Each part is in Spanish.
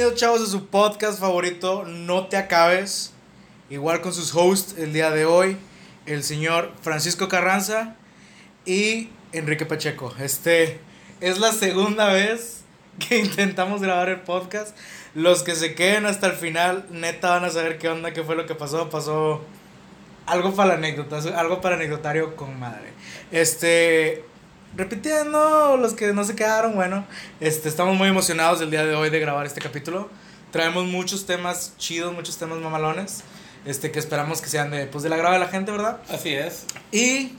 Bienvenidos, chavos, a su podcast favorito, No Te Acabes. Igual con sus hosts el día de hoy, el señor Francisco Carranza y Enrique Pacheco. Este es la segunda vez que intentamos grabar el podcast. Los que se queden hasta el final, neta, van a saber qué onda, qué fue lo que pasó. Pasó algo para la anécdota, algo para anecdotario con madre. Este, repitiendo, los que no se quedaron, bueno, este, estamos muy emocionados el día de hoy de grabar este capítulo. Traemos muchos temas chidos, muchos temas mamalones, este, que esperamos que sean de, pues, del agrado de la gente, ¿verdad? Así es. Y,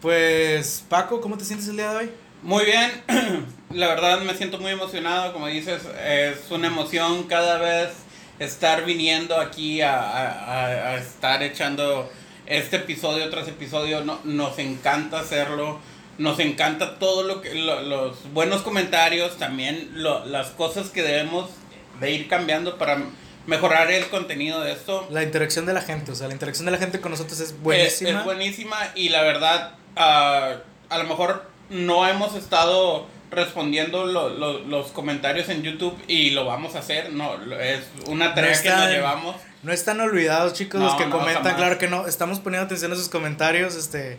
pues, Paco, ¿cómo te sientes el día de hoy? Muy bien, la verdad me siento muy emocionado, como dices, es una emoción cada vez estar viniendo aquí a, a, a estar echando este episodio tras episodio, no, nos encanta hacerlo nos encanta todo lo que los buenos comentarios, también las cosas que debemos de ir cambiando para mejorar el contenido de esto. La interacción de la gente, o sea, la interacción de la gente con nosotros es buenísima. Es, buenísima y la verdad, uh, a lo mejor no hemos estado respondiendo los comentarios en YouTube y lo vamos a hacer, no, es una tarea que nos llevamos. No están olvidados, chicos, los que comentan, claro que no, estamos poniendo atención a sus comentarios, este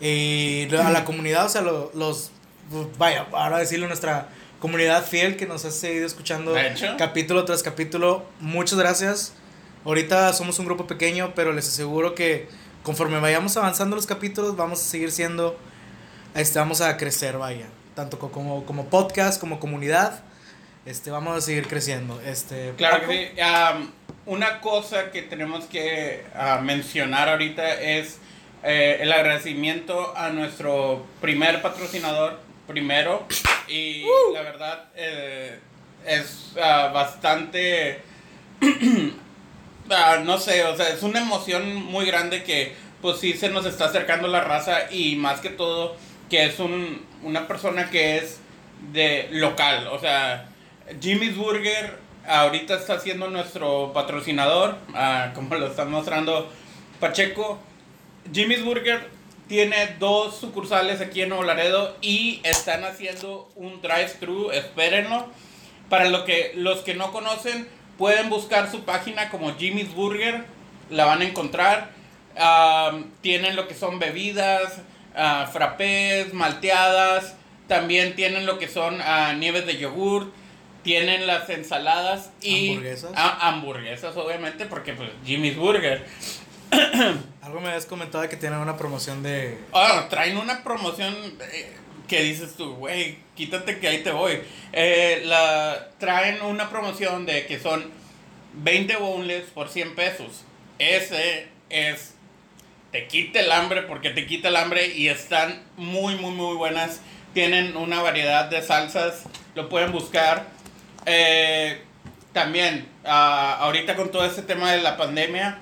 y a la comunidad, o sea, los, los vaya, ahora decirlo, nuestra comunidad fiel que nos ha seguido escuchando capítulo tras capítulo, muchas gracias. Ahorita somos un grupo pequeño, pero les aseguro que conforme vayamos avanzando los capítulos, vamos a seguir siendo, este, vamos a crecer, vaya, tanto como, como podcast, como comunidad, este, vamos a seguir creciendo. Este, claro que una cosa que tenemos que uh, mencionar ahorita es eh, el agradecimiento a nuestro primer patrocinador, primero, y uh. la verdad eh, es ah, bastante, ah, no sé, o sea, es una emoción muy grande que pues sí se nos está acercando la raza y más que todo que es un, una persona que es de local, o sea, Jimmy's Burger ahorita está siendo nuestro patrocinador, ah, como lo está mostrando Pacheco Jimmy's Burger tiene dos sucursales aquí en Nuevo Laredo y están haciendo un drive-thru, espérenlo. Para lo que, los que no conocen, pueden buscar su página como Jimmy's Burger, la van a encontrar. tienen lo que son bebidas, uh, frappés, malteadas, también tienen lo que son uh, nieves de yogur, tienen las ensaladas y hamburguesas, hamburguesas obviamente porque pues Jimmy's Burger. Algo me habías comentado que tienen una promoción de. Ah, traen una promoción eh, que dices tú, güey, quítate que ahí te voy. Eh, la, traen una promoción de que son 20 boneless por 100 pesos. Ese es. Te quita el hambre porque te quita el hambre y están muy, muy, muy buenas. Tienen una variedad de salsas, lo pueden buscar. Eh, también, ah, ahorita con todo este tema de la pandemia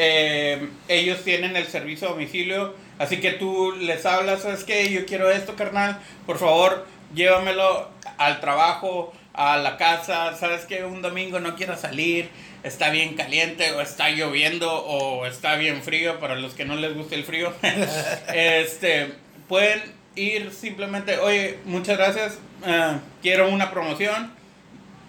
eh, ellos tienen el servicio a domicilio, así que tú les hablas, ¿sabes qué? Yo quiero esto, carnal, por favor, llévamelo al trabajo, a la casa, ¿sabes qué? Un domingo no quiero salir, está bien caliente o está lloviendo o está bien frío para los que no les guste el frío. este, pueden ir simplemente, oye, muchas gracias, eh, quiero una promoción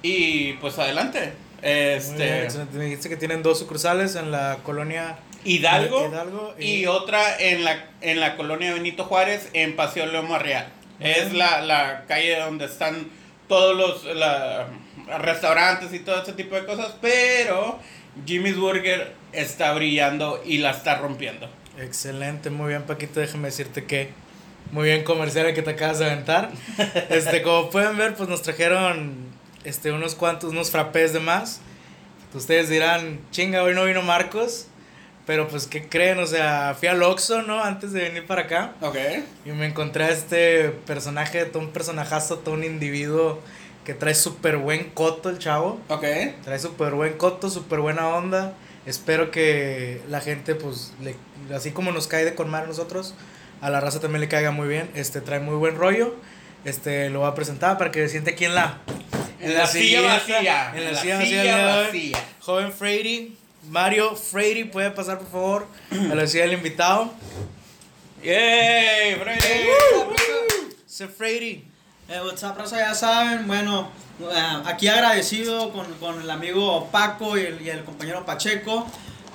y pues adelante. Este, me dijiste que tienen dos sucursales en la colonia Hidalgo, y, otra en la, en la colonia Benito Juárez en Paseo León Real. Es la, la, calle donde están todos los restaurantes y todo ese tipo de cosas, pero Jimmy's Burger está brillando y la está rompiendo. Excelente, muy bien Paquito, déjame decirte que muy bien comercial que te acabas de aventar. Este, como pueden ver, pues nos trajeron este, unos cuantos, unos frappés de más. Ustedes dirán, chinga, hoy no vino Marcos. Pero pues, ¿qué creen? O sea, fui al Oxxo, ¿no? Antes de venir para acá. Ok. Y me encontré a este personaje, todo un personajazo, todo un individuo que trae súper buen coto el chavo. Ok. Trae súper buen coto, súper buena onda. Espero que la gente, pues, le, así como nos cae de con a nosotros, a la raza también le caiga muy bien. Este, trae muy buen rollo. Este, lo voy a presentar para que se siente aquí en la en la, silla vacía. En la, silla, vacía. Joven Freddy. Mario Freddy, puede pasar por favor a la silla del invitado. ¡Yay! ¡Freddy! Se Freddy. Eh, WhatsApp, raza, ya saben, bueno, eh, aquí agradecido con, con el amigo Paco y el, y el compañero Pacheco.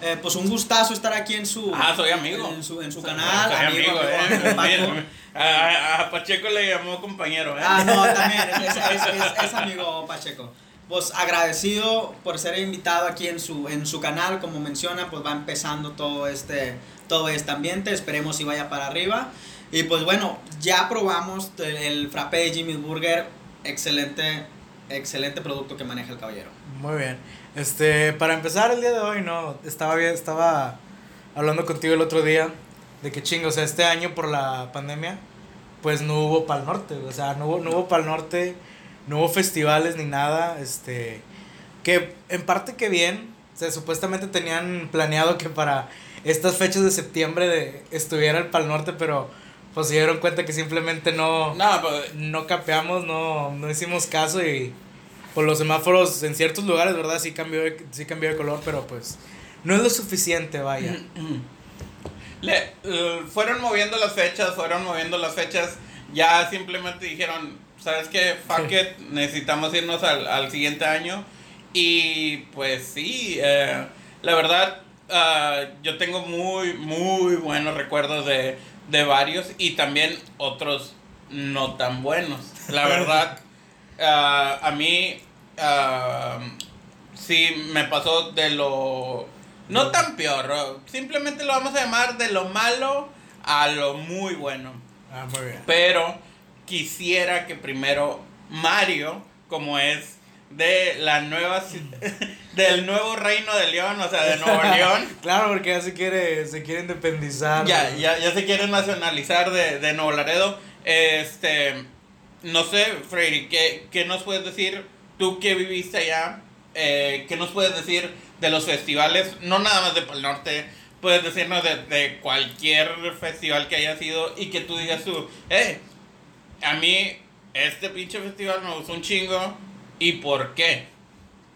Eh, pues un gustazo estar aquí en su, Ah, soy amigo. en su, en su canal. Soy amigo, eh. amigo, Paco. Mira, A, a Pacheco le llamó compañero, ¿eh? Ah, no, también, es, es- es- es amigo Pacheco. Pues agradecido por ser invitado aquí en su, en su canal, como menciona, pues va empezando todo este, todo este ambiente, esperemos si vaya para arriba. Y pues bueno, ya probamos el, el frappé de Jimmy's Burger, excelente, excelente producto que maneja el caballero. Muy bien. Este, para empezar el día de hoy, no, estaba bien, estaba hablando contigo el otro día de que chingo, o sea, este año por la pandemia, pues no hubo Pal Norte, o sea, no hubo, no hubo Pal Norte, no hubo festivales ni nada, este, que en parte que bien, o sea, supuestamente tenían planeado que para estas fechas de septiembre de, estuviera el Pal Norte, pero pues se dieron cuenta que simplemente no, No, pues, no capeamos, no, no hicimos caso y por los semáforos en ciertos lugares, ¿verdad? Sí cambió, de, sí cambió de color, pero pues no es lo suficiente, vaya. le, eh, fueron moviendo las fechas, fueron moviendo las fechas. Ya simplemente dijeron, ¿sabes qué? Fuck Sí. it, necesitamos irnos al, al siguiente año. Y pues sí, eh, la verdad, ah, yo tengo muy, muy buenos recuerdos de, de varios y también otros no tan buenos. La verdad, ah, a mí ah, sí me pasó de lo... No tan peor, simplemente lo vamos a llamar de lo malo a lo muy bueno. Ah, muy bien. Pero quisiera que primero Mario, como es de la nueva del nuevo reino de León, o sea, de Nuevo León, Claro, porque ya se quiere, se quiere independizar. ya, ya, ya se quiere nacionalizar de, de Nuevo Laredo. Este, no sé, Freddy, ¿qué, qué nos puedes decir? Tú que viviste allá, eh, ¿qué nos puedes decir de los festivales? No nada más de Pal Norte, puedes decirnos de, de cualquier festival que haya sido y que tú digas tú, eh, a mí este pinche festival me gustó un chingo y por qué.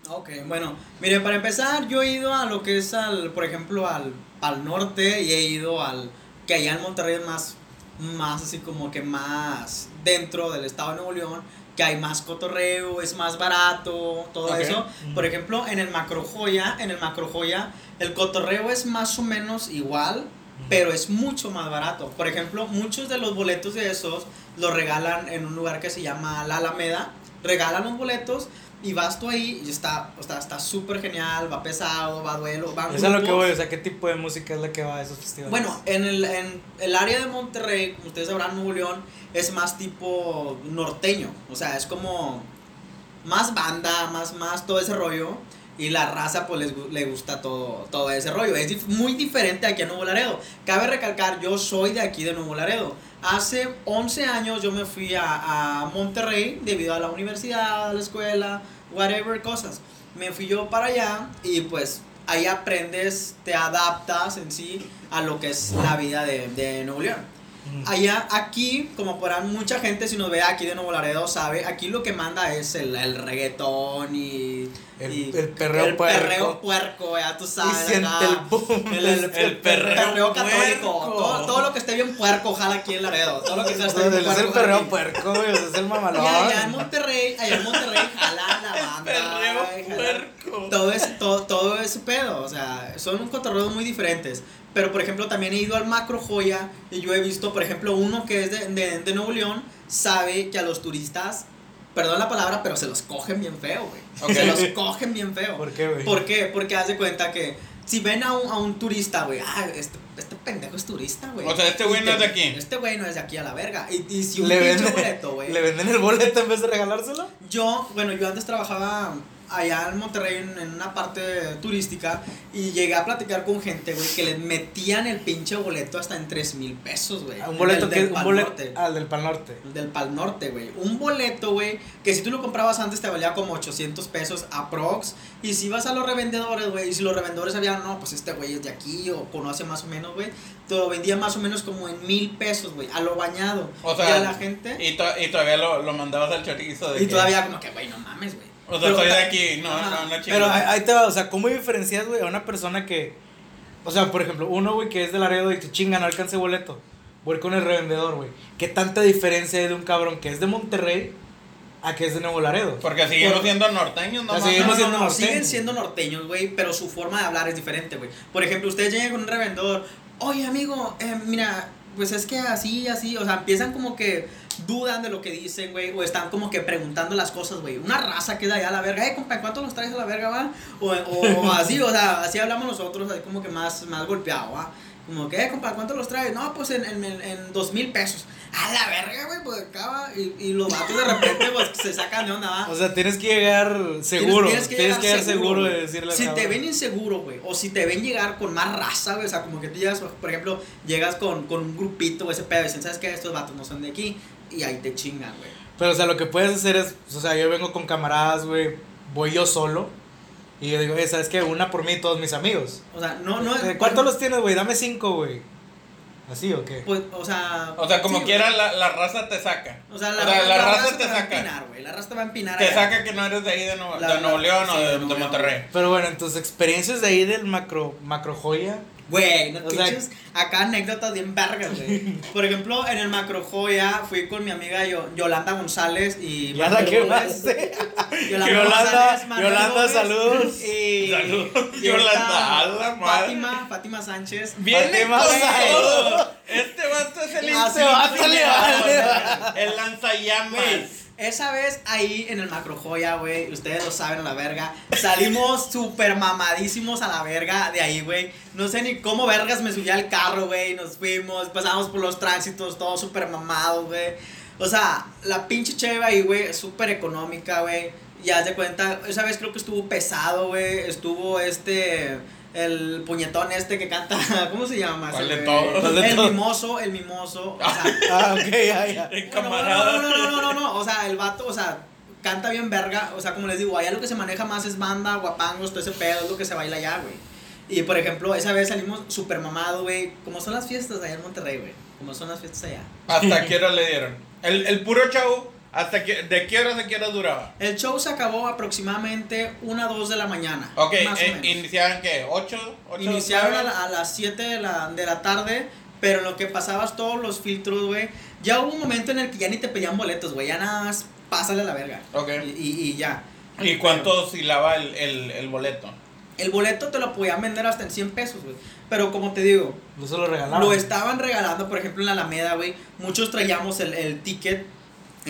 Ok, bueno, mire, para empezar, yo he ido a lo que es al, por ejemplo, al, al norte y he ido al, que allá en Monterrey es más, más así como que más dentro del estado de Nuevo León, que hay más cotorreo, es más barato, todo eso. Por ejemplo, en el Macro Joya, en el Macro Joya, el cotorreo es más o menos igual, pero es mucho más barato. Por ejemplo, muchos de los boletos de esos los regalan en un lugar que se llama La Alameda. Regalan los boletos y vas tú ahí y está o sea, está súper genial, va pesado, va duelo, va Eso es lo que voy, o sea, ¿qué tipo de música es la que va a esos festivales? Bueno, en el, en el área de Monterrey, como ustedes sabrán, Nuevo León, es más tipo norteño. O sea, es como más banda, más, más todo ese rollo. Y la raza, pues, les, le gusta todo, todo ese rollo. Es dif- muy diferente aquí a Nuevo Laredo. Cabe recalcar, yo soy de aquí de Nuevo Laredo. Hace 11 años yo me fui a, a Monterrey debido a la universidad, la escuela, whatever, cosas. Me fui yo para allá y pues ahí aprendes, te adaptas en sí a lo que es la vida de, de Nuevo León. Allá, aquí, como podrán mucha gente, si nos ve aquí de Nuevo Laredo, sabe, aquí lo que manda es el, el reggaetón y... El- y el perreo el puerco. perreo puerco, ya tú sabes. Y el boom. El, el- El el perreo perreo, católico. Todo, todo lo que esté bien puerco, ojalá aquí en Laredo. Todo lo que esté bien puerco. es el jala perreo aquí. puerco, es el mamalón. Y allá en Monterrey, allá en Monterrey jalan la banda. Perreo jalan- puerco. todo ese, todo, todo ese pedo, o sea, son un cotorreo muy diferentes. Pero, por ejemplo, también he ido al Macro Joya y yo he visto, por ejemplo, uno que es de, de, de Nuevo León, sabe que a los turistas, perdón la palabra, pero se los cogen bien feo, güey. Ok. Se los cogen bien feo. ¿Por qué, güey? ¿Por qué? Porque haz de cuenta que si ven a un, a un turista, güey, ah, este, este pendejo es turista, güey. O sea, este güey no es de aquí. Este güey no es de aquí a la verga. Y, y si un Le venden, boleto, güey. le venden el boleto en vez de regalárselo. Yo, bueno, yo antes trabajaba allá en Monterrey en, en una parte turística y llegué a platicar con gente, güey, que les metían el pinche boleto hasta en 3 mil pesos, güey. Un boleto que del un Pal boleto Norte. al del Pal Norte. Del Pal Norte, güey. Un boleto, güey, que si tú lo comprabas antes te valía como 800 pesos aprox. Y si vas a los revendedores, güey, y si los revendedores sabían, no, pues este güey es de aquí o conoce más o menos, güey, te lo vendía más o menos como en mil pesos, güey, a lo bañado. O sea, y a la gente. Y, to- y todavía lo, lo mandabas al chorizo. De Y que- todavía como que, güey, no mames, güey. O sea, Pero- soy de aquí, no, Ajá. no, no Pero chingues. ahí, ahí te va, o sea, ¿cómo diferencias, güey, a una persona que. O sea, por ejemplo, uno, güey, que es de Laredo y te chinga, no alcance boleto. voy con el revendedor, güey. ¿Qué tanta diferencia hay de un cabrón que es de Monterrey a que es de Nuevo Laredo? Porque seguimos Por- siendo norteños, no no, siendo no, no, norteños. siguen siendo norteños, güey, pero su forma de hablar es diferente, güey. Por ejemplo, ustedes llegan con un revendedor, oye, amigo, eh, mira, pues es que así, así, o sea, empiezan como que dudan de lo que dicen, güey, o están como que preguntando las cosas, güey. Una raza que es de allá a la verga, eh, compa, ¿cuánto los traes a la verga, va? O, o, o así, o sea, así hablamos nosotros, así como que más, más golpeado, va. Como que, eh, compa, ¿cuánto los traes? No, pues en, en, dos mil pesos. A la verga, güey, pues acaba. Y, y los vatos de repente, pues se sacan de onda, va. O sea, tienes que llegar seguro. Tienes, Tienes- que llegar seguro, güey. de decirle Si te ven inseguro, güey, o si te ven llegar con más raza, güey, o sea, como que tú llegas, por ejemplo, llegas con, con un grupito, o ese pedo, y dicen, ¿sabes qué? Estos vatos no son de aquí, y ahí te chingan, güey. Pero, o sea, lo que puedes hacer es, o sea, yo vengo con camaradas, güey, voy yo solo. Y yo digo, eh, ¿sabes qué? Una por mí y todos mis amigos. O sea, no, no. ¿Cuántos los tienes, güey? Dame cinco, güey. ¿Así o qué? Pues, o sea. O sea, como sí, quiera, la, la raza te saca. O sea, la, o sea, la raza te va a saca. empinar, güey. La raza te va a empinar. Te allá. saca que no eres de ahí de, Nuevo- La- de Nuevo la- León sí, o de de, Nuevo de León. Monterrey. Pero bueno, en tus experiencias de ahí del macro, macro joya. Güey, no pinches, acá anécdotas bien vergas, güey. Por ejemplo, en el Macro Joya fui con mi amiga Yo- Yolanda González y Ya la Manuel que Gómez. más. Yolanda, Yolanda, González, Yolanda, saludos. Y, Saludos, y Yolanda, la madre. Fátima, Fátima Sánchez. Viene Fátima todo. Este vato es el Ah. El lanzallamas. Esa vez ahí en el Macro Joya, güey, ustedes lo saben a la verga, salimos súper mamadísimos a la verga de ahí, güey. No sé ni cómo vergas me subí al carro, güey, nos fuimos, pasamos por los tránsitos, todos súper mamados, güey. O sea, la pinche cheve ahí, güey, súper económica, güey. Ya de cuenta, esa vez creo que estuvo pesado, güey, estuvo este... El puñetón este que canta, ¿cómo se llama? ¿Cuál de todos? ¿Cuál de El mimoso, el mimoso. O sea, Ah, ok, ya, ya. Camarada. No, no, no, no, no, no, o sea, el vato, o sea, canta bien verga, o sea, como les digo, allá lo que se maneja más es banda, guapangos, todo ese pedo, es lo que se baila allá, güey. Y por ejemplo, esa vez salimos súper mamados, güey, como son las fiestas allá en Monterrey, güey, como son las fiestas allá. ¿Hasta qué hora le dieron? El, el puro show, ¿hasta qué, ¿de qué hora a qué hora duraba? El show se acabó aproximadamente 1 2 de la mañana. Ok, más o eh, menos. ¿iniciaban qué? ¿8? ¿8 Iniciaron a, la- a las 7 de la, de la tarde, pero en lo que pasabas todos los filtros, güey, ya hubo un momento en el que ya ni te pedían boletos, güey, ya nada más pásale a la verga. Ok. Y, y- y ya. ¿Y cuánto oscilaba el, el, el boleto? El boleto te lo podían vender hasta en 100 pesos, güey. Pero como te digo, No se lo regalaron. lo estaban regalando, por ejemplo, en la Alameda, güey. Muchos traíamos el, el ticket,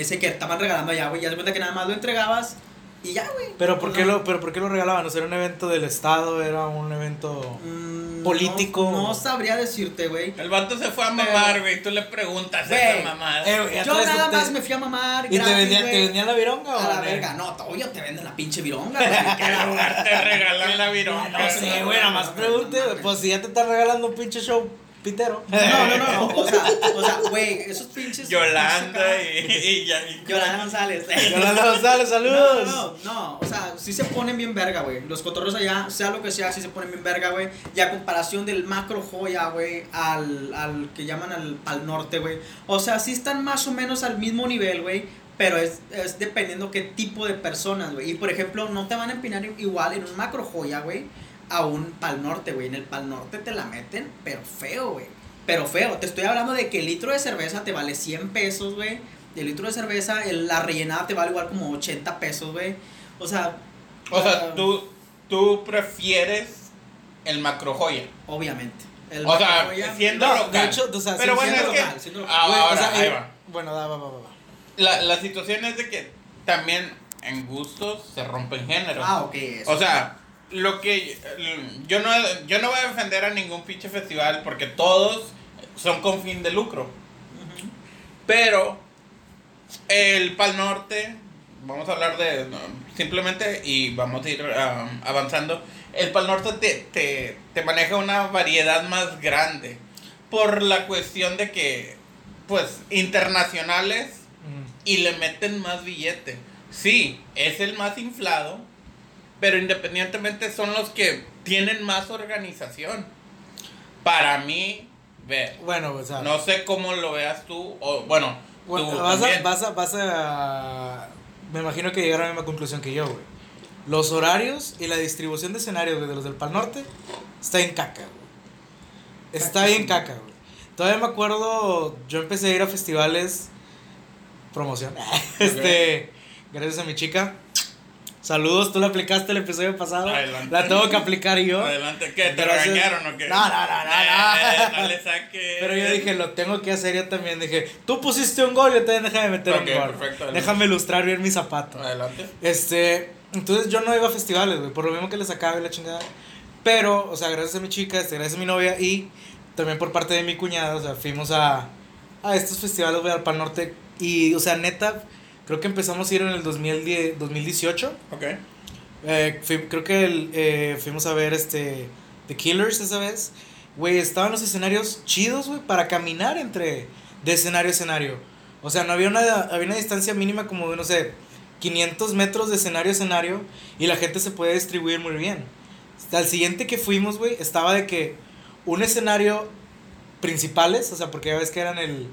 ese que estaban regalando allá, güey. Ya se cuenta que nada más lo entregabas y ya, güey. Pero ¿por, qué sea, lo, pero ¿por qué lo regalaban? O sea, era un evento del Estado, era un evento... mm, político? No, no sabría decirte, güey. El vato se fue a mamar, güey. Tú le preguntas Güey, esa mamada. Eh, Yo nada te- más me fui a mamar. ¿Y te vendían, te güey. vendían la vironga o A la no? verga, no, obvio te venden la pinche vironga, güey. ¿Qué lugar te regalan la vironga? No sé, güey, nada más pregunte, güey, pues si ya te están regalando un pinche show pitero. No, no, no, no, o sea, o sea, güey, esos pinches. Yolanda y, y Yolanda González. Yolanda González, No, saludos. no, no, o sea, sí se ponen bien verga, güey. Los cotorros allá, sea lo que sea, sí se ponen bien verga, güey. Y a comparación del macro joya, güey, al, al que llaman al Pal Norte, güey. O sea, sí están más o menos al mismo nivel, güey. Pero es, es dependiendo qué tipo de personas, güey. Y por ejemplo, no te van a empinar igual en un macro joya, güey, a un Pal Norte, güey. En el Pal Norte te la meten, pero feo, güey. Pero feo. Te estoy hablando de que el litro de cerveza te vale 100 pesos, güey. Y el litro de cerveza, el- la rellenada te vale igual como 80 pesos, güey. O sea. O ah, sea, tú, tú prefieres el macro joya. Obviamente. El O sea, joya- siendo No, local. de hecho, o sea, Pero bueno, es que. local, siendo. Ah, Güey, ahora, o sea, ahí eh, va. Bueno, da, va, va, va. La, la situación es de que también en gustos se rompen géneros. Ah, ok. eso. O sea, lo que yo no yo no voy a defender a ningún pinche festival porque todos son con fin de lucro. Pero el Pal Norte, vamos a hablar de simplemente y vamos a ir um, avanzando. El Pal Norte te, te, te maneja una variedad más grande por la cuestión de que, pues, internacionales y le meten más billete. Sí, es el más inflado, pero independientemente son los que tienen más organización. Para mí, ve, Bueno, o sea, no sé cómo lo veas tú, o bueno, bueno, tú vas, a, vas, a, vas a. Me imagino que llegaron a la misma conclusión que yo, güey. Los horarios y la distribución de escenarios, güey, de los del Pal Norte, está en caca, güey. Está bien caca, güey. Todavía me acuerdo, yo empecé a ir a festivales, promoción, este, gracias a mi chica. Saludos, tú la aplicaste el episodio pasado. Adelante. La tengo que aplicar yo. Adelante, ¿qué? ¿Te Gracias. regañaron o qué? No, no, no, no, Eh, no. no le saques. Pero yo dije, lo tengo que hacer yo también. Dije, tú pusiste un gol, yo también déjame meter Ok, un gol. perfecto, adelante. Déjame ilustrar bien mi zapato. Adelante. Este, entonces yo no iba a festivales, güey, por lo mismo que les acaba la chingada. Pero, o sea, gracias a mi chica, este, gracias a mi novia y también por parte de mi cuñada, o sea, fuimos a, a estos festivales, güey, al Pal Norte. Y, o sea, neta, creo que empezamos a ir en el 2010, 2018. Ok. Eh, fui- creo que el, eh, fuimos a ver este The Killers esa vez. Güey, estaban los escenarios chidos, güey, para caminar entre de escenario a escenario. O sea, no había una, había una distancia mínima como de, no sé, 500 metros de escenario a escenario y la gente se puede distribuir muy bien. Al siguiente que fuimos, güey, estaba de que un escenario principales, o sea, porque ya ves que eran el,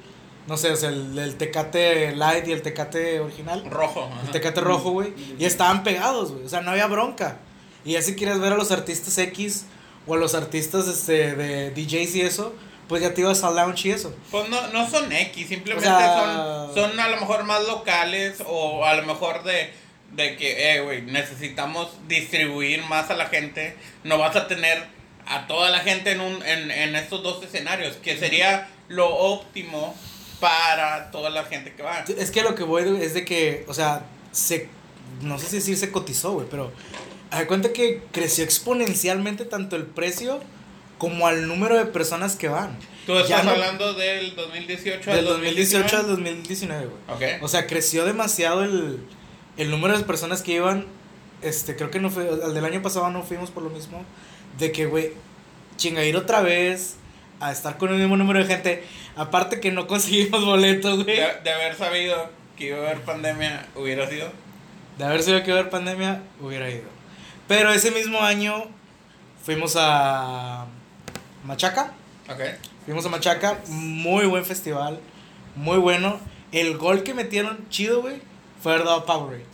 no sé, o sea, el, el Tecate Light y el Tecate original. Rojo. ajá. El Tecate rojo, güey. Y estaban pegados, güey. O sea, no había bronca. Y ya si quieres ver a los artistas X o a los artistas este, de DJs y eso, pues ya te ibas al lounge y eso. Pues no, no son X, simplemente O sea- son, son a lo mejor más locales o a lo mejor de, de que, eh, güey, necesitamos distribuir más a la gente. No vas a tener a toda la gente en, un, en, en estos dos escenarios, que sería lo óptimo para toda la gente que va. Es que lo que voy es de que, o sea, se. No sé si decir se cotizó, güey, pero. De cuenta que creció exponencialmente tanto el precio como al número de personas que van. Tú estás no- hablando del 2018 al Del 2018 al 2019. 2019, güey. Ok. O sea, creció demasiado el, el número de personas que iban. Este, creo que no fue. Al del año pasado no fuimos por lo mismo. De que, güey, chinga, ir otra vez a estar con el mismo número de gente. Aparte que no conseguimos boletos, güey. De, de haber sabido que iba a haber pandemia, hubiera sido. De haber sido que haber pandemia, hubiera ido. Pero ese mismo año fuimos a Machaca. Ok. Fuimos a Machaca, muy buen festival, muy bueno. El gol que metieron, chido, güey, fue haber dado Powerade.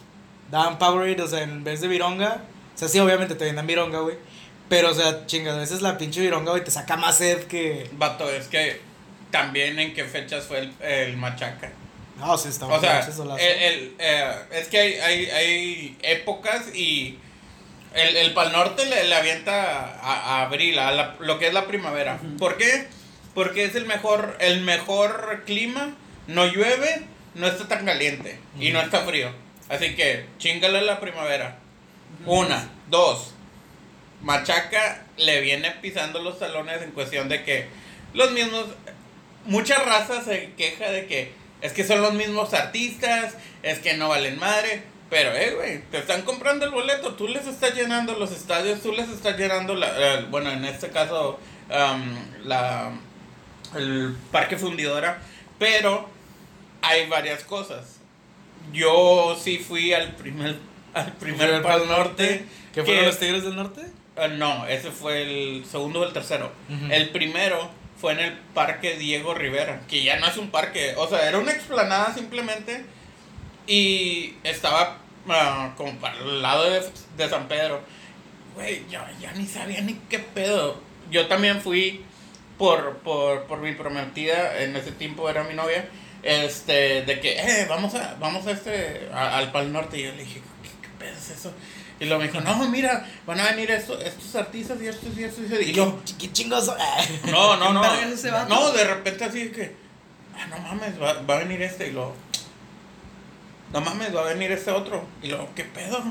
Daban Powerade, o sea, en vez de vironga. O sea, sí, obviamente te dan vironga, güey. Pero, o sea, chinga, a veces la pinche vironga, güey, te saca más sed que. Vato, es que también en qué fechas fue el, el machaca. No, sí, estaba O sea, el, el, eh, es que hay, hay, hay épocas y el, el Pal Norte le, le avienta a, a abril, a la- lo que es la primavera. ¿Por qué? Porque es el mejor, el mejor clima, no llueve, no está tan caliente y no está frío. Así que chingale la primavera. Una, dos. Machaca le viene pisando los talones en cuestión de que los mismos. Mucha raza se queja de que es que son los mismos artistas, es que no valen madre. Pero, eh, güey, te están comprando el boleto, tú les estás llenando los estadios, tú les estás llenando, la, eh, bueno, en este caso, la, el Parque Fundidora. Pero hay varias cosas. Yo sí fui al primer, al primer Pal Norte. ¿Que fueron que- los Tigres del Norte? Ah, no, ese fue el segundo o el tercero. El primero fue en el Parque Diego Rivera, que ya no es un parque, o sea, era una explanada simplemente y estaba ah, como para el lado de, de San Pedro. Güey, yo ya ni sabía ni qué pedo. Yo también fui por, por, por mi prometida, en ese tiempo era mi novia, este, de que, eh, vamos a, vamos a este, a- al Pal Norte. Y yo le dije, ¿qué, qué pedo es eso? Y luego me dijo, no, mira, van a venir estos, estos artistas y estos y estos. Y, estos". y yo, ¿Qué chingos son? no, no, no. No, de repente así que, ah, no mames, va, va a venir este y luego, no mames, va a venir este otro. Y luego, ¿qué pedo?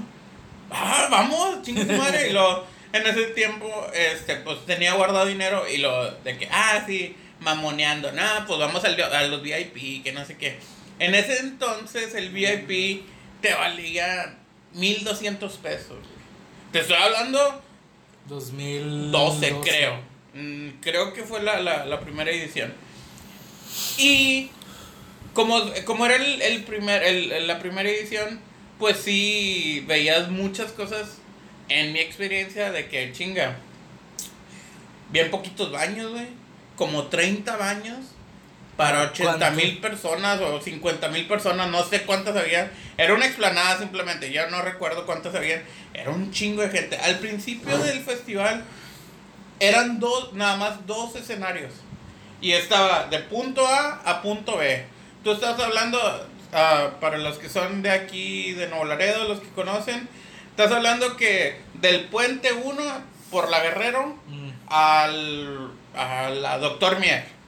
Ah, vamos, chingue tu madre. Y luego, en ese tiempo, este, pues tenía guardado dinero y lo de que, ah, sí, mamoneando, nada, pues vamos al, a los VIP, que no sé qué. En ese entonces, el VIP te valía 1200 pesos. Te estoy hablando 2012, 12, creo. Mm, creo que fue la, la, la primera edición. Y como, como era el, el primer, el- el- la primera edición, pues sí veías muchas cosas en mi experiencia de que chinga. Bien poquitos baños, güey. Como 30 baños para 80 ¿Cuánto? mil personas o 50 mil personas, no sé cuántas había. Era una explanada simplemente, ya no recuerdo cuántas había. Era un chingo de gente. Al principio del festival eran dos, nada más dos escenarios. Y estaba de punto A a punto B. Tú estás hablando, ah, para los que son de aquí, de Nuevo Laredo, los que conocen, estás hablando que del puente 1 por la Guerrero Mm, al, a la Doctor Mier.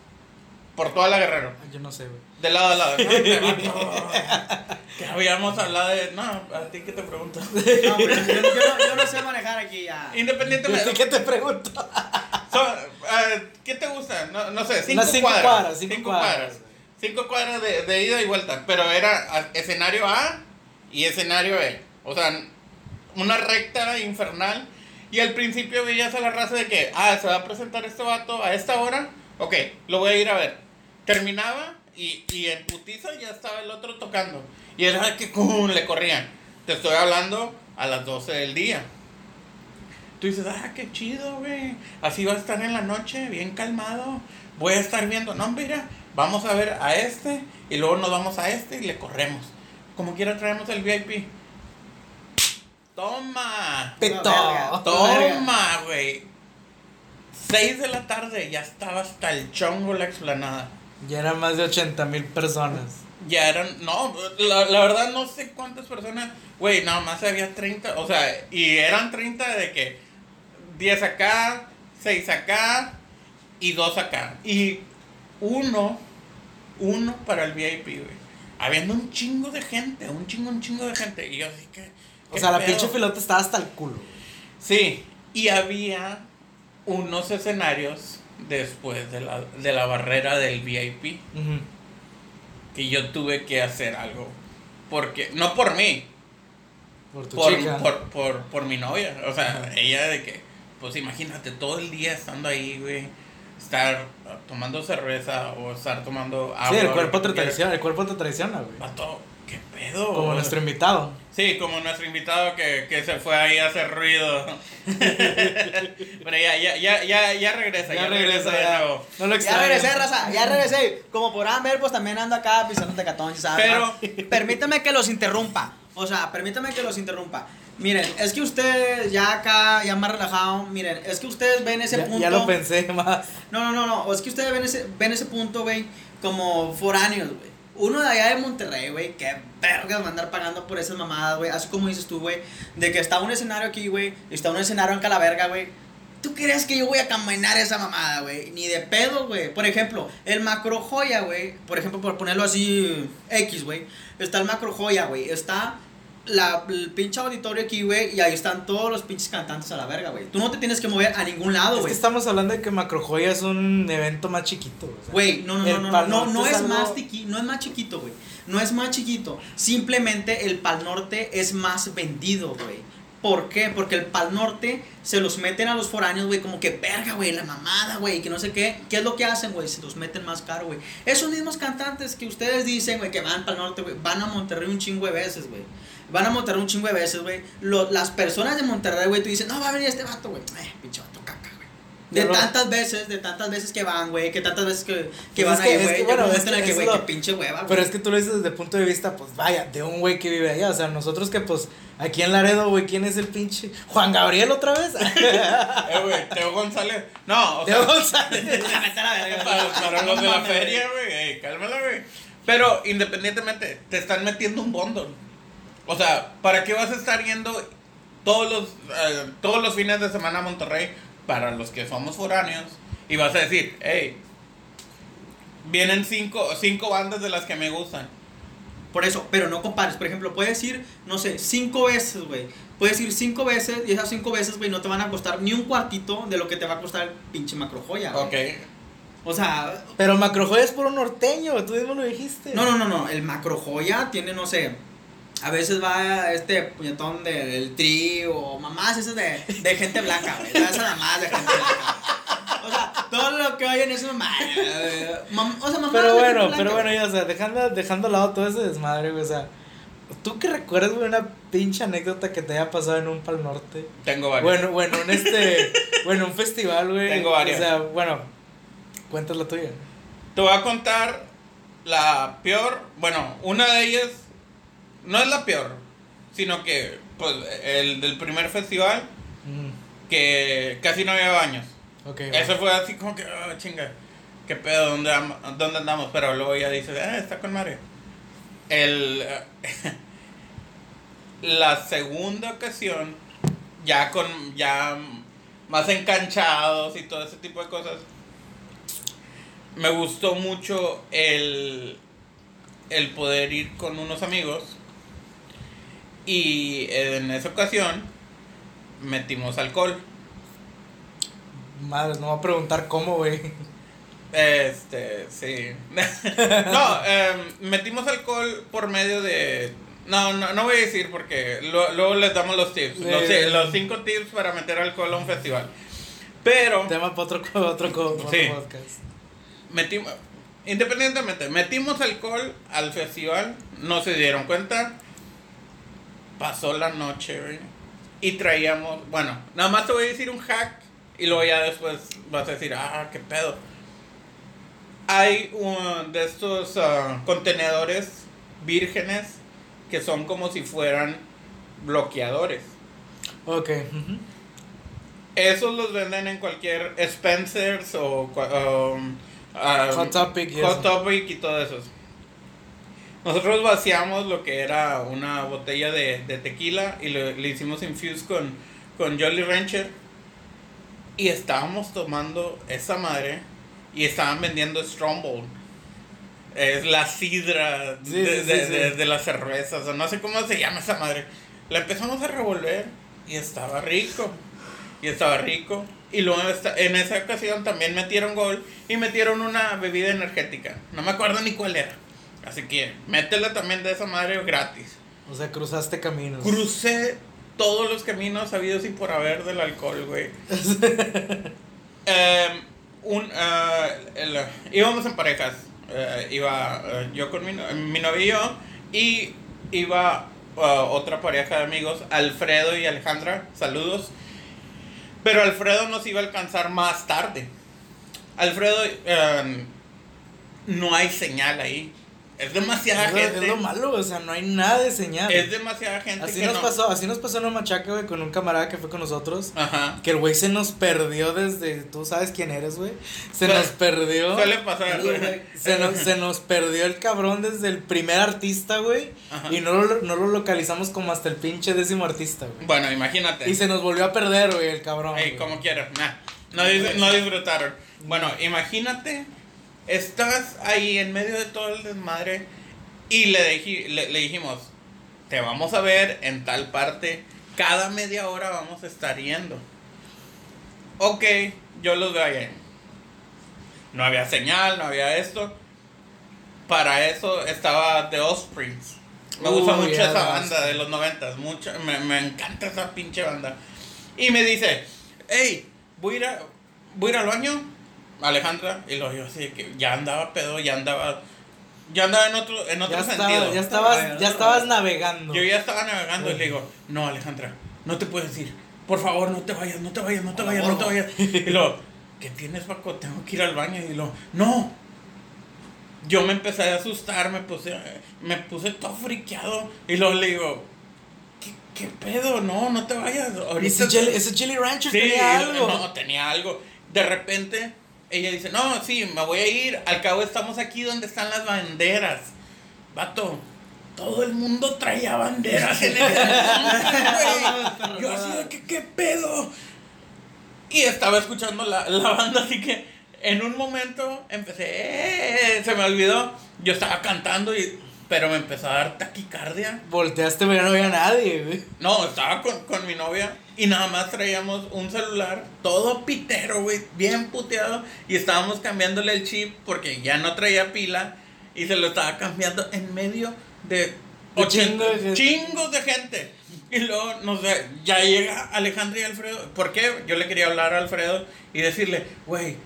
Por toda la Guerrero. yo no sé, güey. De lado a lado. No, que habíamos hablado de. No, a ti que te pregunto. No, pero yo, yo no, yo no sé manejar aquí ya. Independientemente. ¿Qué te pregunto? Son, eh, ¿Qué te gusta? No, no sé, cinco, cinco cuadras. cuadras, cinco cinco cuadras. cuadras. Cinco cuadras de, de ida y vuelta. Pero era a- escenario A y escenario B. O sea, una recta infernal. Y al principio veías a la raza de que, ah, se va a presentar este vato a esta hora. Ok, lo voy a ir a ver. Terminaba y, y en putiza ya estaba el otro tocando. Y era que ¡cum! le corrían. Te estoy hablando a las 12 del día. Tú dices, ah, qué chido, güey. Así va a estar en la noche, bien calmado. Voy a estar viendo, no, mira, vamos a ver a este y luego nos vamos a este y le corremos. Como quiera traemos el VIP. Toma. Verga. Toma, güey. 6 de la tarde, ya estaba hasta el chongo la explanada. Ya eran más de 80 mil personas. Ya eran, no, la, la verdad no sé cuántas personas, güey, nada más había 30, o sea, y eran 30 de que 10 acá, 6 acá y 2 acá. Y uno, uno para el VIP, güey. Habiendo un chingo de gente, un chingo, un chingo de gente. Y yo así que... O ¿qué sea, la pedo? pinche pilota estaba hasta el culo. Sí, y había unos escenarios después de la, de la barrera del VIP Ujú. que yo tuve que hacer algo. Porque, no por mí, Por tu por, chica. por, por, por mi novia. O sea, ella de que, pues imagínate, todo el día estando ahí, güey, estar tomando cerveza o estar tomando agua. Sí, el cuerpo te traiciona, el cuerpo te traiciona, güey. ¿Qué pedo? Como nuestro invitado. Sí, como nuestro invitado que, que se fue ahí a hacer ruido. Pero ya, ya, ya, ya, ya regresa, ya, regresa, de ya. nuevo. No lo Ya regresé, raza, ya regresé. Como podrán ver, pues también ando acá pisando tecatón, ¿sabes? Pero- Permítame que los interrumpa. O sea, permítame que los interrumpa. Miren, es que ustedes ya acá, ya más relajado, miren, es que ustedes ven ese Ya, punto. ya lo pensé más. No, no, no, no. Es que ustedes ven ese, ven ese punto, güey, como foráneos, güey. Uno de allá de Monterrey, güey, que vergas va a andar pagando por esas mamadas, güey. Así como dices tú, güey, de que está un escenario aquí, güey, está un escenario en Calaverga, güey. ¿Tú crees que yo voy a caminar esa mamada, güey? Ni de pedo, güey. Por ejemplo, el macro joya, güey. Por ejemplo, por ponerlo así, X, güey. Está el macro joya, güey. Está la, el pinche auditorio aquí, güey. Y ahí están todos los pinches cantantes a la verga, güey. Tú no te tienes que mover a ningún lado, Es güey. que estamos hablando de que Macrojoya es un evento más chiquito. o sea. Güey, no, no, no, no, no, no es es algo- más tiqui, no es más chiquito, güey. No es más chiquito. Simplemente el Pal Norte es más vendido, güey. ¿Por qué? Porque el Pal Norte se los meten a los foráneos, güey, como que verga, güey, la mamada, güey, que no sé qué. ¿Qué es lo que hacen, güey? Se los meten más caro, güey. Esos mismos cantantes que ustedes dicen, güey, que van Pal Norte, güey, van a Monterrey un chingo de veces, güey. Van a Monterrey un chingo de veces, güey. Lo- Las personas de Monterrey, güey, tú dices, no, va a venir este vato, güey. Eh, pinche vato caca, güey. De Pero- tantas veces, de tantas veces que van, güey, que tantas veces que, que Pues van es que- ahí, es güey. que, bueno, es que que, es güey, lo- qué pinche hueva, güey. Pero es que tú lo dices desde el punto de vista, pues vaya, de un güey que vive allá. O sea, nosotros que, pues, aquí en Laredo, güey, ¿quién es el pinche? ¿Juan Gabriel otra vez? Eh, güey, Teo González. No, o sea, Teo González. Para, para los de la feria, güey, ey, cálmala, güey. Pero independientemente, te están metiendo un bundle. O sea, ¿para qué vas a estar yendo todos los, eh, todos los fines de semana a Monterrey para los que somos foráneos? Y vas a decir, hey, vienen cinco, cinco bandas de las que me gustan. Por eso, pero no compares. Por ejemplo, puedes ir, no sé, cinco veces, güey. Puedes ir cinco veces y esas cinco veces, güey, no te van a costar ni un cuartito de lo que te va a costar el pinche macro joya, güey. Ok. O sea, Pero Macrojoya es puro norteño, tú mismo lo dijiste. no, no, no, no. El macro joya tiene, no sé. A veces va este puñetón del tri o mamás esas de, de gente blanca, güey. Esas mamás de gente blanca. O sea, todo lo que oyen es mamá. mam- o sea, mamás Pero de gente bueno, blanca, pero bueno, ya, o sea, dejando, dejando al lado todo ese desmadre, güey, o sea, ¿tú que recuerdas, güey, una pinche anécdota que te haya pasado en un Pal Norte? Tengo varios. Bueno, bueno, en este, bueno, un festival, güey. Tengo varias. O sea, bueno, cuéntanos la tuya. Te voy a contar la peor. Bueno, una de ellas no es la peor, sino que, pues, el del primer festival, Mm, que casi no había baños. Eso fue así como que, ah, chinga. ¿Qué ¿qué pedo? ¿Dónde, dónde andamos? Pero luego ya dices, eh, está con Mario. El, la segunda ocasión, ya con, ya más enganchados y todo ese tipo de cosas, me gustó mucho el, el poder ir con unos amigos y en esa ocasión metimos alcohol. Madre, no va a preguntar cómo, güey. Este, sí. no, em, metimos alcohol por medio de... No, no, no voy a decir porque lo- luego les damos los tips. Los, Eh. los cinco tips para meter alcohol a un festival. Pero Tema para otro, otro Sí. podcast. metimos... Independientemente, metimos alcohol al festival, no se dieron cuenta. Pasó la noche, güey. Y traíamos, bueno, nada más te voy a decir un hack y luego ya después vas a decir, ah, qué pedo. Hay un de estos ah, contenedores vírgenes que son como si fueran bloqueadores. Ok. ujú. Esos los venden en cualquier Spencer's o um, ah, Hot Topic y Hot. Topic y todo eso. Nosotros vaciamos lo que era una botella de, de tequila y le, le hicimos infuse con, con Jolly Rancher. Y estábamos tomando esa madre y estaban vendiendo Strongbow. Es la sidra Sí, de, sí, de- sí, de- de las cervezas, o no sé cómo se llama esa madre. La empezamos a revolver y estaba rico. Y estaba rico. Y luego en esa ocasión también metieron gol y metieron una bebida energética. No me acuerdo ni cuál era. Así que métela también de esa madre gratis. O sea, cruzaste caminos. Crucé todos los caminos habidos y por haber del alcohol, güey. Em, un, ah, el- íbamos en parejas. Eh, iba eh, yo con mi, mi novio y yo. Y iba otra pareja de amigos, Alfredo y Alejandra. Saludos. Pero Alfredo nos iba a alcanzar más tarde. Alfredo, em, no hay señal ahí. Es demasiada Es lo, gente. es lo malo, o sea, no hay nada de señal. Es demasiada gente. así que nos no- pasó, así nos pasó en un machaca, güey, con un camarada que fue con nosotros. Ajá. Que el güey se nos perdió desde. Tú sabes quién eres, güey. Se nos perdió. Suele pasar, güey. Se nos, se nos perdió el cabrón desde el primer artista, güey. Ajá. Y no lo, no lo localizamos como hasta el pinche décimo artista, güey. Bueno, imagínate. Y se nos volvió a perder, güey, el cabrón. Ey, como quieras, nah. No, no disfrutaron. Bueno, imagínate, estás ahí en medio de todo el desmadre y le, dij- le, le dijimos, te vamos a ver en tal parte, cada media hora vamos a estar yendo. Ok, yo los veo ahí. No había señal, no había esto. Para eso estaba The Offsprings. Me gusta mucho esa banda de los noventas. Mucho, me, me encanta esa pinche banda. Y me dice, hey, voy a ir, a- voy a ir al baño, Alejandra. Y lo yo así que ya andaba pedo, ya andaba, ya andaba en otro, en otro ya, sentido. estaba, ya estabas, ya estabas navegando. Yo ya estaba navegando y le digo, no, Alejandra, no te puedes ir. Por favor, no te vayas, no te vayas, no te vayas, no te vayas. Y luego, ¿qué tienes, Paco? Tengo que ir al baño. Y luego, no. Yo me empecé a asustar, me puse, me puse todo friqueado. Y luego le digo, ¿qué, qué pedo? No, no te vayas. Ahorita Ese Jelly, ese Jelly Rancher Sí, tenía algo. No, tenía algo. De repente, ella dice, no, sí, me voy a ir. Al cabo estamos aquí donde están las banderas. Vato, todo el mundo traía banderas en el güey. Yo así de que, ¿qué pedo? Y estaba escuchando la, la banda, así que en un momento empecé, "Eh", se me olvidó. Yo estaba cantando, y, pero me empezó a dar taquicardia. Volteaste, pero ya no había nadie, güey. No, estaba con, con mi novia y nada más traíamos un celular todo pitero, güey, bien puteado. Y estábamos cambiándole el chip porque ya no traía pila y se lo estaba cambiando en medio de De 80 chingo de gente. chingos de gente. Y luego, no sé, ya llega Alejandra y Alfredo. ¿Por qué? Yo le quería hablar a Alfredo y decirle, güey,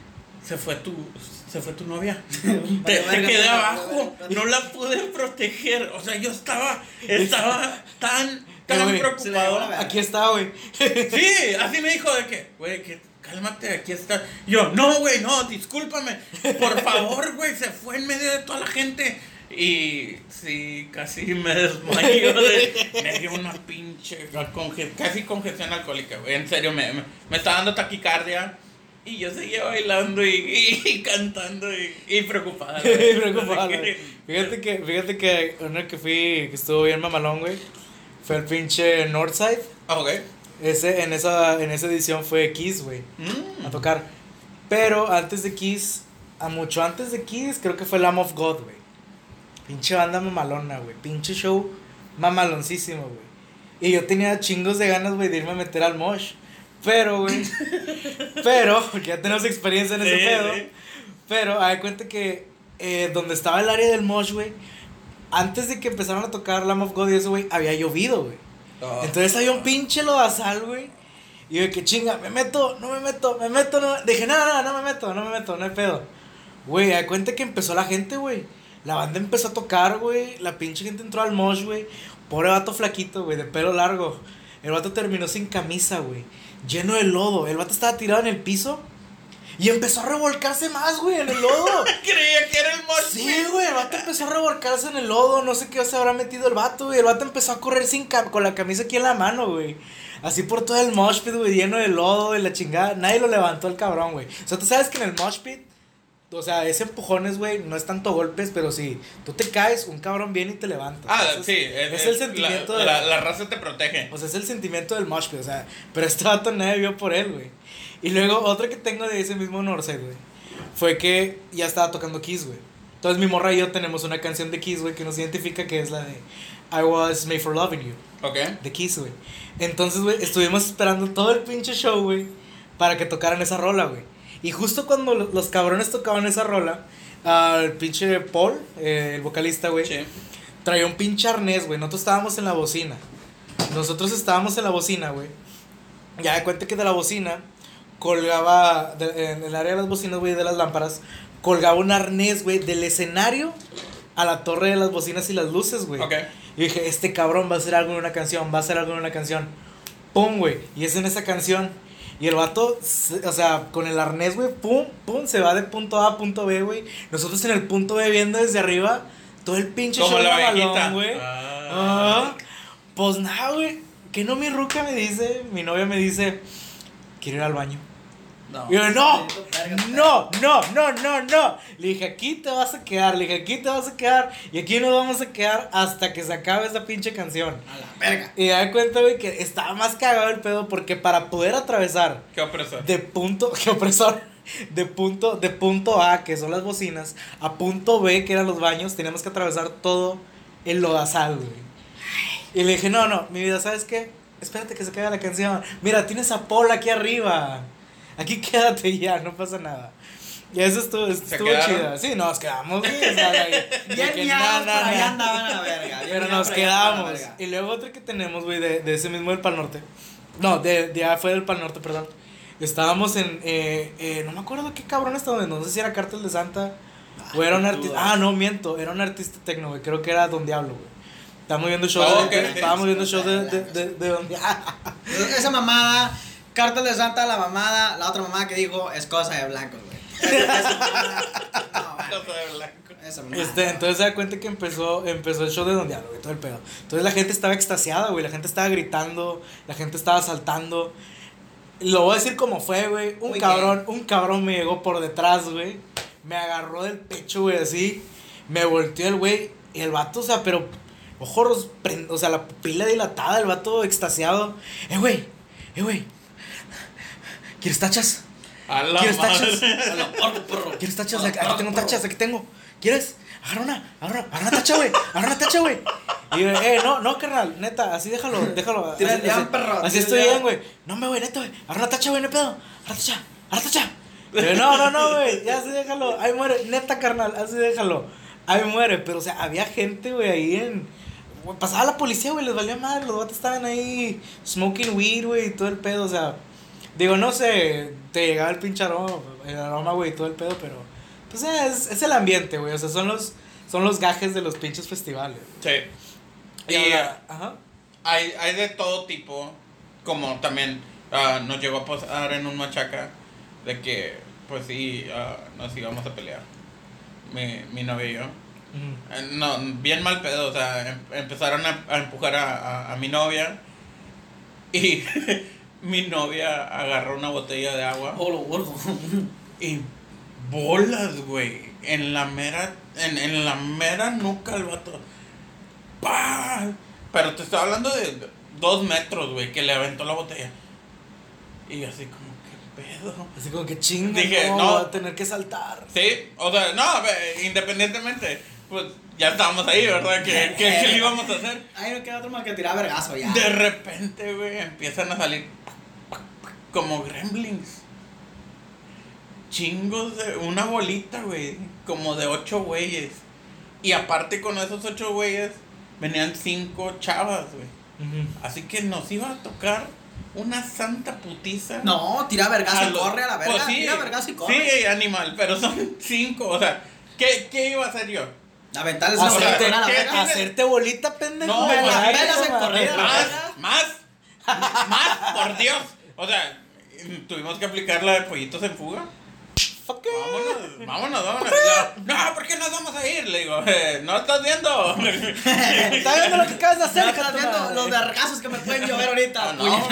se fue tu, se fue tu novia. te, te quedé abajo. No la pude proteger. O sea, yo estaba, estaba tan, tan la preocupado. Aquí está, güey. Sí, así me dijo de que, güey, que cálmate, aquí está. Yo, no, güey, no, discúlpame. Por favor, güey, se fue en medio de toda la gente. Y sí, casi me desmayó. De, me dio una pinche, conge- casi congestión alcohólica, güey. En serio, me, me, me está dando taquicardia. Y yo seguía bailando y, y, cantando y, y preocupada. Fíjate que, fíjate que uno que fui, que estuvo bien mamalón, güey, fue el pinche Northside. Ah, ok. Ese, en, esa, en esa edición fue Kiss, güey, Mm. a tocar. Pero antes de Kiss, a mucho antes de Kiss, creo que fue Lamb of God, güey. Pinche banda mamalona, güey. Pinche show mamaloncísimo, güey. Y yo tenía chingos de ganas, güey, de irme a meter al mosh. Pero, güey. pero, porque ya tenemos experiencia en ese Sí, pedo. sí. Pero, hay cuenta que eh, donde estaba el área del mosh, güey, antes de que empezaron a tocar Lamb of God y eso, güey, había llovido, güey. Oh. Entonces había un pinche lodazal, güey. Y de que chinga, me meto, no me meto, me meto, no. Dije, no, no, no me meto, no me meto, no hay pedo. Güey, da cuenta que empezó la gente, güey. La banda empezó a tocar, güey. La pinche gente entró al mosh, güey. Pobre vato flaquito, güey, de pelo largo. El vato terminó sin camisa, güey. Lleno de lodo. El vato estaba tirado en el piso. Y empezó a revolcarse más, güey, en el lodo. Creía que era el mosh. Sí, güey, el vato empezó a revolcarse en el lodo, no sé qué se habrá metido el vato, güey. El vato empezó a correr sin cam- con la camisa aquí en la mano, güey. Así por todo el mosh pit, güey, lleno de lodo y la chingada. Nadie lo levantó el cabrón, güey. O sea, tú sabes que en el mosh pit, o sea, ese empujones, güey, no es tanto golpes, pero sí, tú te caes, un cabrón viene y te levanta. Ah, Entonces, sí. Es, el sentimiento la, de... la, la raza te protege. O sea, es el sentimiento del mosh pit, o sea, pero este vato nadie vio por él, güey. Y luego otra que tengo de ese mismo Northside, güey, fue que ya estaba tocando Kiss, güey. Entonces mi morra y yo tenemos una canción de Kiss, güey, que nos identifica que es la de I Was Made for Loving You, Ok. de Kiss, güey. Entonces, güey, estuvimos esperando todo el pinche show, güey, para que tocaran esa rola, güey. Y justo cuando lo- los cabrones tocaban esa rola, al pinche Paul, eh, el vocalista, güey, Sí. traía un pinche arnés, güey. Nosotros estábamos en la bocina. Nosotros estábamos en la bocina, güey. Ya de cuenta que de la bocina colgaba, de- en el área de las bocinas, güey, de las lámparas, colgaba un arnés, güey, del escenario a la torre de las bocinas y las luces, güey. Ok. Y dije, este cabrón va a hacer algo en una canción, va a hacer algo en una canción. Pum, güey. Y es en esa canción. Y el vato, o sea, con el arnés, güey, pum, pum, se va de punto A a punto B, güey. Nosotros en el punto B viendo desde arriba todo el pinche Como show la mamalón, abejita. güey. Ah. Ah, pues nada, güey. Que no mi ruca me dice, mi novia me dice, quiero ir al baño. No. Y yo, no, no, no, no, no, no. Le dije, aquí te vas a quedar, le dije, aquí te vas a quedar. Y aquí nos vamos a quedar hasta que se acabe esa pinche canción. A la verga. Y de cuenta, güey, que estaba más cagado el pedo porque para poder atravesar Qué opresor. de punto, qué opresor, de punto, de punto A, que son las bocinas, a punto B, que eran los baños, teníamos que atravesar todo el lodazal, güey. Y le dije, no, no, mi vida, ¿sabes qué? Espérate que se caiga la canción. Mira, tienes a Paul aquí arriba. Aquí quédate ya, no pasa nada. Y eso estuvo, estuvo chida. Sí, nos quedamos, de Bien que na, andaban a la verga. bien Pero nos quedamos. Y luego otro que tenemos, güey, de, de ese mismo del Pal Norte. No, de, de fue del Pal Norte, perdón. Estábamos en. Eh, eh, no me acuerdo qué cabrón estaba. No sé si era Cártel de Santa. O era un artista. Ah, no, miento. Era un artista tecno, güey. Creo que era Don Diablo, güey. Estábamos viendo show Ah, de, ok. de- Estábamos viendo show de, de, de, de Don Diablo. Esa mamada, Cartel de Santa, la mamada, la otra mamada que dijo es cosa de blancos, güey. Esa mamada, no, Cosa de blanco. esa mamada. Este, entonces se da cuenta que empezó, empezó el show de Don Diablo, güey, todo el pedo. Entonces la gente estaba extasiada, güey, la gente estaba gritando, la gente estaba saltando. Lo voy a decir como fue, güey. Un Muy cabrón, un cabrón me llegó por detrás, güey. Me agarró del pecho, güey, así. Me volteó el güey. Y el vato, o sea, pero ojos, o sea, la pupila dilatada, el vato extasiado. Eh, güey, eh, güey. ¿Quieres tachas? A la ¿Quieres tachas? madre. ¿Quieres tachas? Aquí aquí tengo tachas, aquí tengo. ¿Quieres? Agarra una, agarra, agarra una tacha, güey. Agarra una tacha, güey. Y yo, eh, no, no, carnal, neta, así déjalo, déjalo. Tira así, el león, así- perro, Así el estoy bien, güey. No, me, güey, neta, güey. Agarra una tacha, güey, no hay pedo. Agarra tacha, agarra tacha. Yo, no, no, no, güey, ya así déjalo. Ahí muere, neta, carnal, así déjalo. Ahí muere, pero, o sea, había gente, güey, ahí en. Güey, Pasaba la policía, güey, les valía madre. Los vatos estaban ahí smoking weed, güey, y todo el pedo, o sea. Digo, no sé, te llegaba el pinche aroma, el aroma, güey, y todo el pedo, pero. Pues eh, es, es el ambiente, güey. O sea, son los, son los gajes de los pinches festivales. Sí. Y Y ahora- ajá. hay, hay de todo tipo, como también ah, nos llegó a pasar en un machaca, de que, pues sí, ah, nos íbamos a pelear, mi, mi novia y yo. Eh, No, bien mal pedo, o sea, em- empezaron a, a empujar a, a, a mi novia y mi novia agarró una botella de agua Oh, lo gordo. y bolas, güey, en la mera, en, en la mera nuca el vato. ¡Pah! Pero te estaba hablando de dos metros, güey, que le aventó la botella. Y así como, ¿qué pedo? Así como que chinga, Dije, no, no. a tener que saltar. Sí, o sea, no, independientemente, pues ya estábamos ahí, ¿verdad? ¿Qué, qué, qué le íbamos a hacer? Ahí no queda otro más que tirar vergazo ya. De repente, güey, empiezan a salir como gremlins. Chingos de una bolita, güey, como de ocho güeyes. Y aparte con esos ocho güeyes venían cinco chavas, güey. Así que nos iba a tocar una santa putiza. No, tira vergazo y lo- corre a la verga. Pues sí, tira vergazo y corre. Sí, animal, pero son cinco, o sea, ¿qué, qué iba a hacer yo? Aventarles una Hacerte- botella a la ¿qué- verga. qué- Hacerte bolita, pendejo. No, me la pelas en corrida. Más, más, más, por Dios. O sea, tuvimos que aplicar la de pollitos en fuga. Fuck it. Vámonos, vámonos, vámonos. No, ¿por qué nos vamos a ir? Le digo, eh, ¿no estás viendo? ¿Estás viendo lo que acabas de hacer? No estás viendo los vergazos que me pueden llover ahorita. No,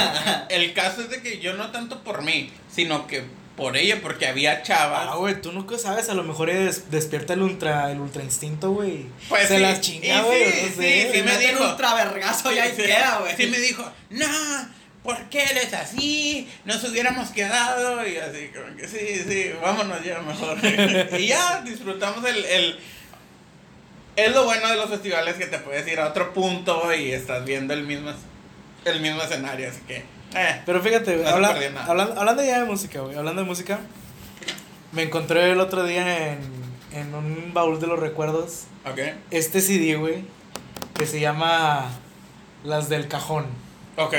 el caso es de que yo no tanto por mí, sino que por ella, porque había chavas. Ah, güey, tú nunca sabes, a lo mejor es- despierta el ultra, el ultra instinto, güey. Pues Se sí, las chinga, sí, güey, no sí, sé. sí, me meten dijo. ultra vergazo y ahí Sí, güey. Sí me dijo, no, ¿por qué eres así? Nos hubiéramos quedado y así, como que sí, sí, vámonos ya mejor. y ya disfrutamos el, el... Es lo bueno de los festivales que te puedes ir a otro punto y estás viendo el mismo, el mismo escenario, así que... Eh. Pero fíjate, güey, No habla- hablando, hablando ya de música, güey, hablando de música, me encontré el otro día en, en un baúl de los recuerdos Ok, este CD, güey, que se llama Las del Cajón. ok.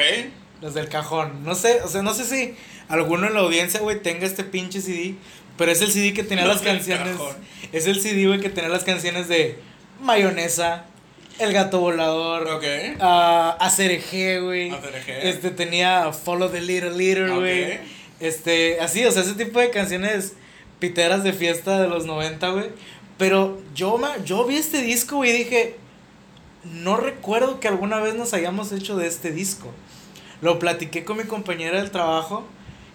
Las del Cajón. No sé, o sea, no sé si alguno en la audiencia, güey, tenga este pinche CD, pero es el CD que tenía Las canciones. Cajón. Es el CD, güey, que tenía las canciones de Mayonesa, El Gato Volador, Ok. ah, Acereje, güey. Este tenía Follow the Little Leader, güey. Ok. Este, así, o sea, ese tipo de canciones piteras de fiesta de los 90, güey. Pero yo, ma- yo vi este disco, güey, y dije, no recuerdo que alguna vez nos hayamos hecho de este disco. Lo platiqué con mi compañera del trabajo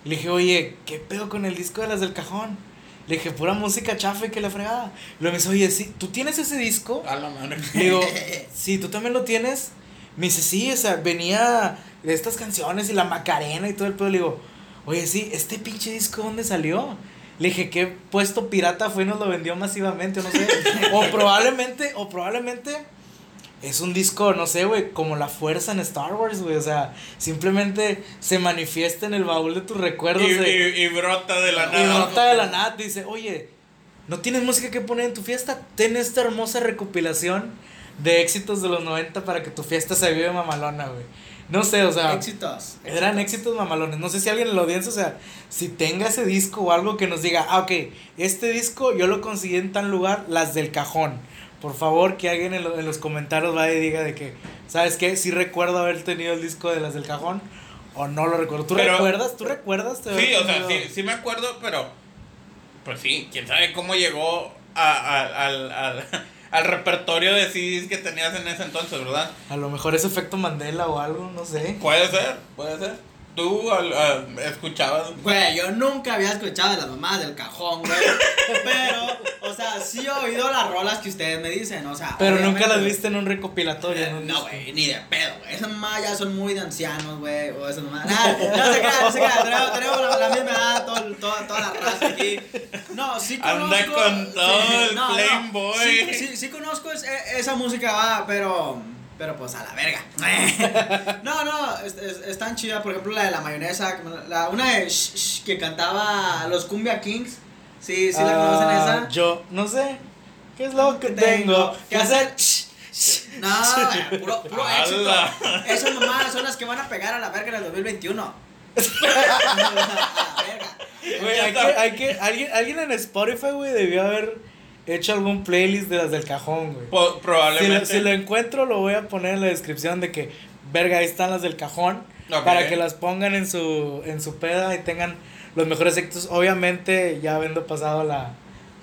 y le dije, oye, ¿qué pedo con el disco de las del cajón? Le dije, pura música chafa y que la fregada. Luego me dice, oye, sí, ¿tú tienes ese disco? A la madre. Le digo, sí, tú también lo tienes. Me dice, sí, o sea, venía de estas canciones y la Macarena y todo el pedo. Le digo, oye, sí, ¿este pinche disco dónde salió? Le dije, ¿qué puesto pirata fue y nos lo vendió masivamente? O no sé. o probablemente, o probablemente es un disco, no sé, güey, como la fuerza en Star Wars, güey. O sea, simplemente se manifiesta en el baúl de tus recuerdos. Y, de- y- y brota de la y nada. nota de la nada te dice, oye, ¿no tienes música que poner en tu fiesta? Ten esta hermosa recopilación de éxitos de los 90 para que tu fiesta se vive mamalona, güey. No sé, o sea, Éxitos. eran éxitos mamalones. No sé si alguien en la audiencia, o sea, si tenga ese disco o algo que nos diga, ah, ok, este disco yo lo conseguí en tal lugar, las del cajón. Por favor, que alguien en, lo- en los comentarios vaya y diga de que, ¿sabes qué? Sí recuerdo haber tenido el disco de las del cajón o no lo recuerdo. ¿Tú Pero- recuerdas? ¿Tú recuerdas? Sí, o sea, sí, sí me acuerdo, pero. Pues sí, quién sabe cómo llegó a, a- al, al, al repertorio de CDs que tenías en ese entonces, ¿verdad? A lo mejor es efecto Mandela o algo, no sé. Puede ser, puede ser. Tú al- al- escuchabas. Güey, yo nunca había escuchado de las mamás del cajón, güey. Pero, o sea, sí he oído las rolas que ustedes me dicen, o sea. Pero nunca las viste en un recopilatorio. un No, güey, ni de pedo, güey. Esas mamás ya son muy de ancianos, güey. O esas mamás. No se crean, no se crean. Tenemos, tenemos la, la misma edad, todo, toda, toda la raza aquí. No, sí conozco. Anda con todo el flame boy. Sí, sí, sí conozco es- e- esa música, va, pero. Pero pues a la verga. no, no, es, es, están chidas. Por ejemplo, la de la mayonesa. La, una de Shh, Shh, que cantaba los Cumbia Kings. Sí, sí la conocen Ah, esa. Yo no sé. ¿Qué es lo que tengo que hacer? No, puro, puro éxito. Esas mamadas son las que van a pegar a la verga en el 2021. a la verga. Güey, hay que, hay que, alguien, alguien en Spotify, güey, debió haber hecho algún playlist de las del cajón, güey. Po- Si lo, probablemente. si lo encuentro, lo voy a poner en la descripción de que, verga, ahí están las del cajón. Ok. Para que las pongan en su, en su peda y tengan los mejores éxitos. Obviamente, ya habiendo pasado la,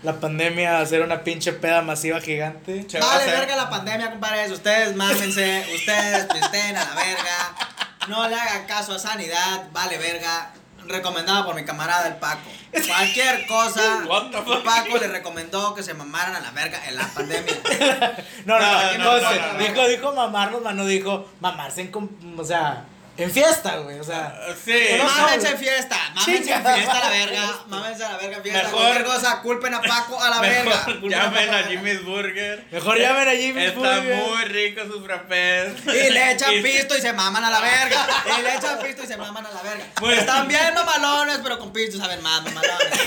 la pandemia, hacer una pinche peda masiva gigante. Vale, hacer. verga la pandemia, compadres. Ustedes mámense, ustedes pisten a la verga. no le hagan caso a Sanidad, vale verga. Recomendado por mi camarada el Paco. Cualquier cosa? Paco le recomendó que se mamaran a la verga en la pandemia. No, no, No, no, no, no, no, no, dijo, dijo mamarnos, mano, dijo mamarse en, com- o sea, en fiesta, güey, o sea. Sí. No, no, Mámense en fiesta, mámense en fiesta a la verga, mámense a la verga en fiesta. Mejor- Cualquier cosa, culpen a Paco a la verga. Mejor llamen a Jimmy's Burger. Mejor llamen a Jimmy Está Burger. muy rico sus frappés. Y le echan pisto y se maman a la verga. Y le echan pisto y se maman a la verga. Bueno. Están bien mamalones, pero con pisto saben más mamalones.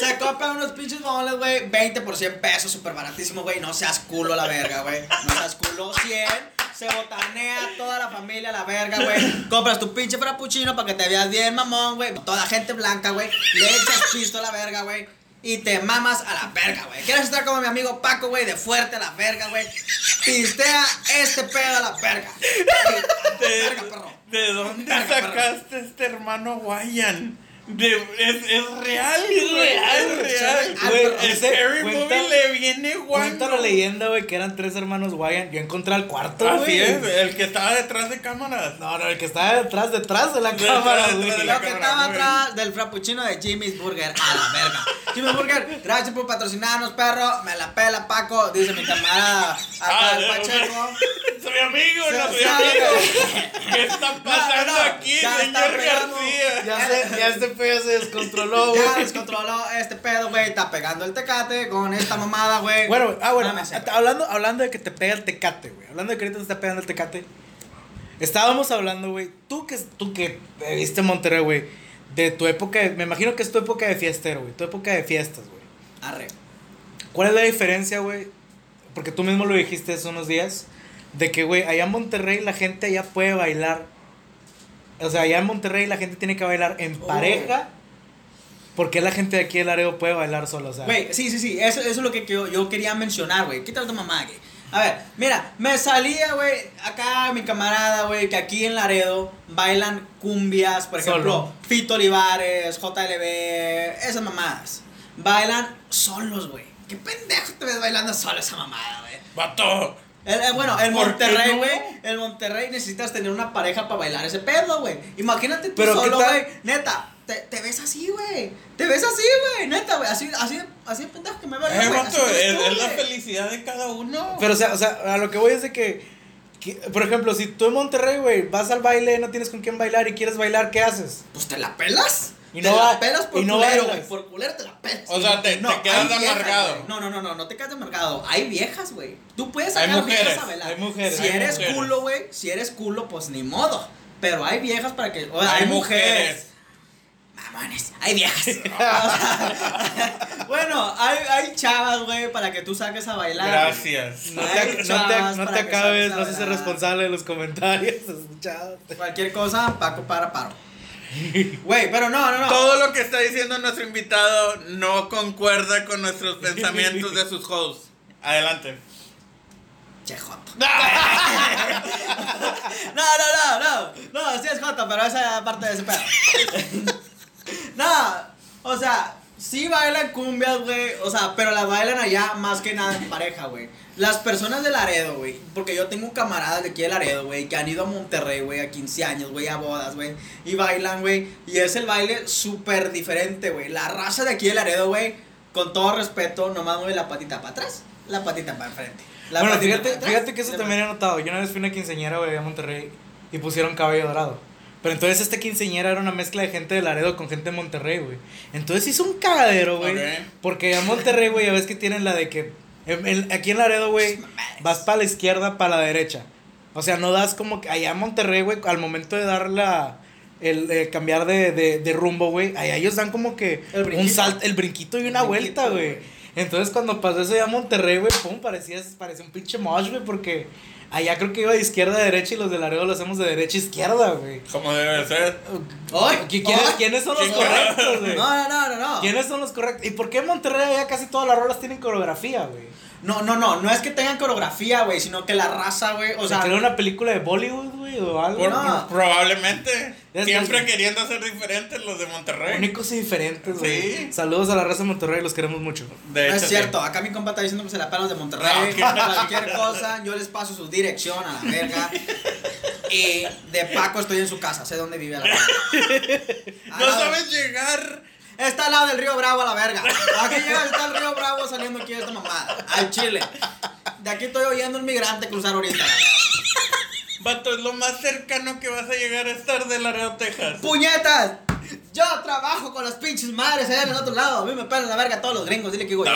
Se compran unos pinches moles, güey. 20 por 100 pesos, súper baratísimo, güey. No seas culo a la verga, güey. No seas culo. 100. Se botanea toda la familia a la verga, güey. Compras tu pinche frappuccino para que te veas bien, mamón, güey. Toda gente blanca, güey. Le echas pisto a la verga, güey. Y te mamas a la verga, güey. ¿Quieres estar como mi amigo Paco, güey? De fuerte a la verga, güey. Pistea este pedo a la verga. ¿De, Verga, perro. ¿de dónde Verga, perro. sacaste este hermano Guayan? De, es, es real, es real, es real. Ah, Güey, ese- Scary cuenta- Movie le viene Cuenta guapo. la leyenda, güey, que eran tres hermanos Wyan. Yo encontré al cuarto, güey. Así es, el que estaba detrás de cámaras. No, no, el que estaba detrás, detrás de la Detrás, cámara, güey. Lo que cámara, estaba güey. atrás del frappuccino de Jimmy's Burger a la verga. Jimmy's Burger, gracias por patrocinarnos, perro. Me la pela, Paco. Dice mi camarada acá Ah, el de- Pacheco. Soy amigo, Se no soy amigo. ¿Qué está pasando aquí, señor. García? Ya, se, ya este pedo se descontroló, Ya güey. descontroló este pedo, güey. Está pegando el tecate con esta mamada, güey. Bueno, ah, bueno, hablando, hablando de que te pega el tecate, güey. Hablando de que ahorita te está pegando el tecate. Estábamos hablando, güey. Tú que, tú que viste Monterrey, güey. De tu época, de- me imagino que es tu época de fiestero, güey. Tu época de fiestas, güey. Arre. ¿Cuál es la diferencia, güey? Porque tú mismo lo dijiste hace unos días. De que, güey, allá en Monterrey la gente allá puede bailar. O sea, allá en Monterrey la gente tiene que bailar en Oh. pareja. Porque la gente de aquí de Laredo puede bailar sola, o sea. Güey, sí, sí, sí. Eso, eso es lo que yo, yo quería mencionar, güey. Quítale tu mamá, güey. A ver, mira, me salía, güey, acá mi camarada, güey, que aquí en Laredo bailan cumbias, por ejemplo, Solo. Fito Olivares, JLB, esas mamadas. Bailan solos, güey. Qué pendejo te ves bailando solo esa mamada, güey. Vato. El- el- bueno, el ¿Por qué Monterrey, no? güey. El Monterrey necesitas tener una pareja para bailar ese pedo, güey. Imagínate tú Pero, ¿qué solo, güey. Neta, te, te ves así, güey. Te ves así, güey. Neta, güey. Así, así, así de pendejo que me veo. Eh, es, tú, es la felicidad de cada uno. Pero, o sea, o sea, a lo que voy es de que, que, por ejemplo, si tú en Monterrey, güey, vas al baile, no tienes con quién bailar y quieres bailar, ¿qué haces? Pues te la pelas. Y te no la va- pelas por y no culero, güey. Por culero te la pelas. O sea, te- te quedas hay viejas, amargado. No, no, no, no, no te quedas amargado. Hay viejas, güey. Tú puedes Hay sacar mujeres, viejas a bailar. hay mujeres, Si hay eres mujeres. culo, güey, si eres culo, pues ni modo. Pero hay viejas para que. o sea, Hay mujeres. Mamones, hay viejas. O sea, bueno, hay, hay chavas, güey, para que tú saques a bailar. Gracias. No te, no te, no te acabes, no seas responsable de los comentarios. Cualquier cosa, Paco para paro. Güey, pero no, no, no. Todo lo que está diciendo nuestro invitado no concuerda con nuestros pensamientos de sus hosts. Adelante. Che, Joto. No, no, no, no. No, sí es Joto, pero esa es parte de ese pedo. No, o sea, sí bailan cumbias, güey. O sea, pero las bailan allá más que nada en pareja, güey. Las personas de Laredo, güey. Porque yo tengo camaradas de aquí de Laredo, güey, que han ido a Monterrey, güey, a 15 años, güey, a bodas, güey. Y bailan, güey. Y es el baile súper diferente, güey. La raza de aquí de Laredo, güey, con todo respeto, nomás mueve la patita para atrás, la patita para enfrente. La bueno, fíjate, para atrás, fíjate que eso también he notado. Yo una vez fui a una quinceañera, güey, a Monterrey y pusieron cabello dorado. Pero entonces esta quinceañera era una mezcla de gente de Laredo con gente de Monterrey, güey. Entonces hizo un cagadero, güey. Porque en Monterrey, güey, ya ves que tienen la de que. En- en- aquí en Laredo, güey, vas para la izquierda, para la derecha. O sea, no das como que. Allá en Monterrey, güey, al momento de dar la. El, cambiar de, de, de rumbo, güey. Allá ellos dan como que. El un salto, el brinquito y una El vuelta, güey. Entonces cuando pasó eso ya a Monterrey, güey, pum, parecía, parecía un pinche mosh, güey, porque allá creo que iba de izquierda a derecha y los de Laredo lo hacemos de derecha a izquierda, güey. Como debe ser. ¡Ay! ¿Qui- ¿Quiénes, quiénes son los ¿Quién- correctos, güey? No, no, no, no, no. ¿Quiénes son los correctos? ¿Y por qué en Monterrey allá casi todas las rolas tienen coreografía, güey? No, no, no, no es que tengan coreografía, güey, sino que la raza, güey, o O sea, sea, una película de Bollywood, güey, o algo. Por- No. Probablemente. Es- Siempre queriendo ser diferentes los de Monterrey. Únicos y diferentes, güey. Sí. Saludos a la raza de Monterrey, los queremos mucho. De no hecho, es cierto, acá mi compa está diciendo que se la pelan los de Monterrey, Ah, cualquier cosa, yo les paso su dirección a la verga. Y de Paco estoy en su casa, sé dónde vive a la verga. No sabes llegar. Está al lado del río Bravo a la verga. Aquí llega, está el río Bravo saliendo aquí de esta mamada. Al Chile. De aquí estoy oyendo un migrante cruzar ahorita. Vato, es lo más cercano que vas a llegar a estar de Laredo, Texas. ¡Puñetas! Yo trabajo con las pinches madres allá en el otro lado. A mí me pelan la verga todos los gringos. Dile que digo yo.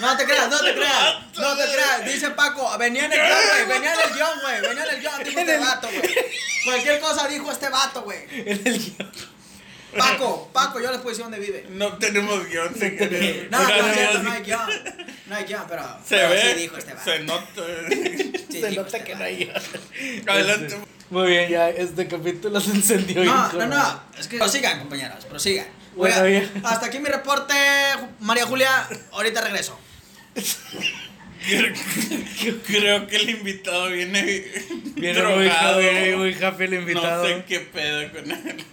No te creas, no te creas. No te creas. Dice Paco, venía en el guion, güey. Venía en el guion, güey. Venía en el guion. Dijo este vato, güey. Cualquier cosa dijo este vato, güey. En el guion. Paco, Paco, yo les puedo decir dónde vive. No tenemos guion, señores. No, no, Gracias. es cierto, no hay guion. No hay guion, pero. Se pero ve, Sí dijo este se nota. Sí Se nota este que no hay guion. Adelante. Muy bien, ya este capítulo se encendió. No, no, no. Es que prosigan, compañeros, prosigan. Bueno, Oiga, bien. hasta aquí mi reporte, María Julia. Ahorita regreso. Creo que el invitado viene, Viene muy, drogado. happy, muy happy el invitado. No sé qué pedo con él.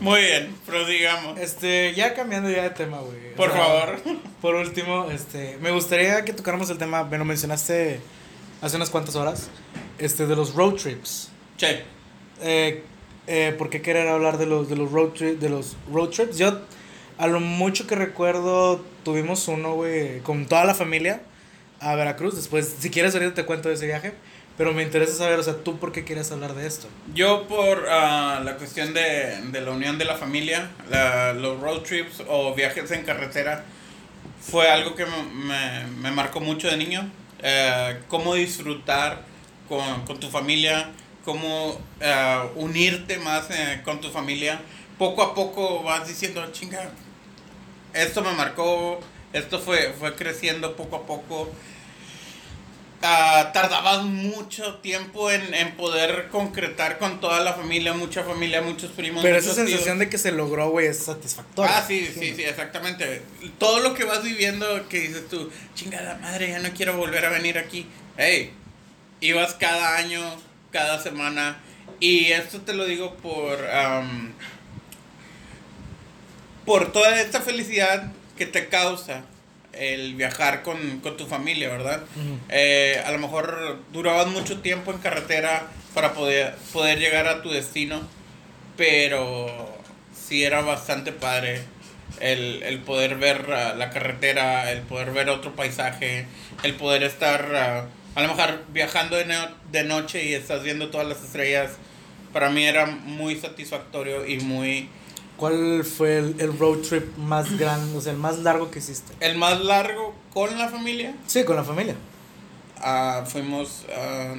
Muy bien, prosigamos. Este, ya cambiando ya de tema, güey. O Por sea, favor. Por último, este, me gustaría que tocáramos el tema, me lo mencionaste hace unas cuantas horas, este, de los road trips. Che, Eh, eh, ¿Por qué querer hablar de los, de los road tri- de los road trips? Yo, a lo mucho que recuerdo, tuvimos uno, güey, con toda la familia a Veracruz. Después, si quieres ahorita te cuento de ese viaje. Pero me interesa saber, o sea, ¿tú por qué quieres hablar de esto? yo por ah, la cuestión de, de la unión de la familia, la- los road trips o viajes en carretera, fue algo que me, me- marcó mucho de niño. Eh, cómo disfrutar con, con tu familia, cómo eh, unirte más eh, con tu familia. Poco a poco vas diciendo, chinga, esto me marcó, esto fue, fue creciendo poco a poco. Ah, tardabas mucho tiempo en, en poder concretar con toda la familia, mucha familia, muchos primos. Pero esa tíos. sensación de que se logró, güey, es satisfactoria. Ah, sí, sí, sí, exactamente. Todo lo que vas viviendo que dices tú, chingada madre, ya no quiero volver a venir aquí. Hey, ibas cada año, cada semana. Y esto te lo digo por, por toda esta felicidad que te causa el viajar con, con tu familia, ¿verdad? Ujú. Eh, a lo mejor durabas mucho tiempo en carretera para poder, poder llegar a tu destino, pero sí era bastante padre el, el poder ver ah, la carretera, el poder ver otro paisaje, el poder estar ah, a lo mejor viajando de, no- de noche y estás viendo todas las estrellas. Para mí era muy satisfactorio y muy... ¿Cuál fue el, el road trip más grande, o sea, el más largo que hiciste? El más largo con la familia. Sí, con la familia. Ah, fuimos... ah,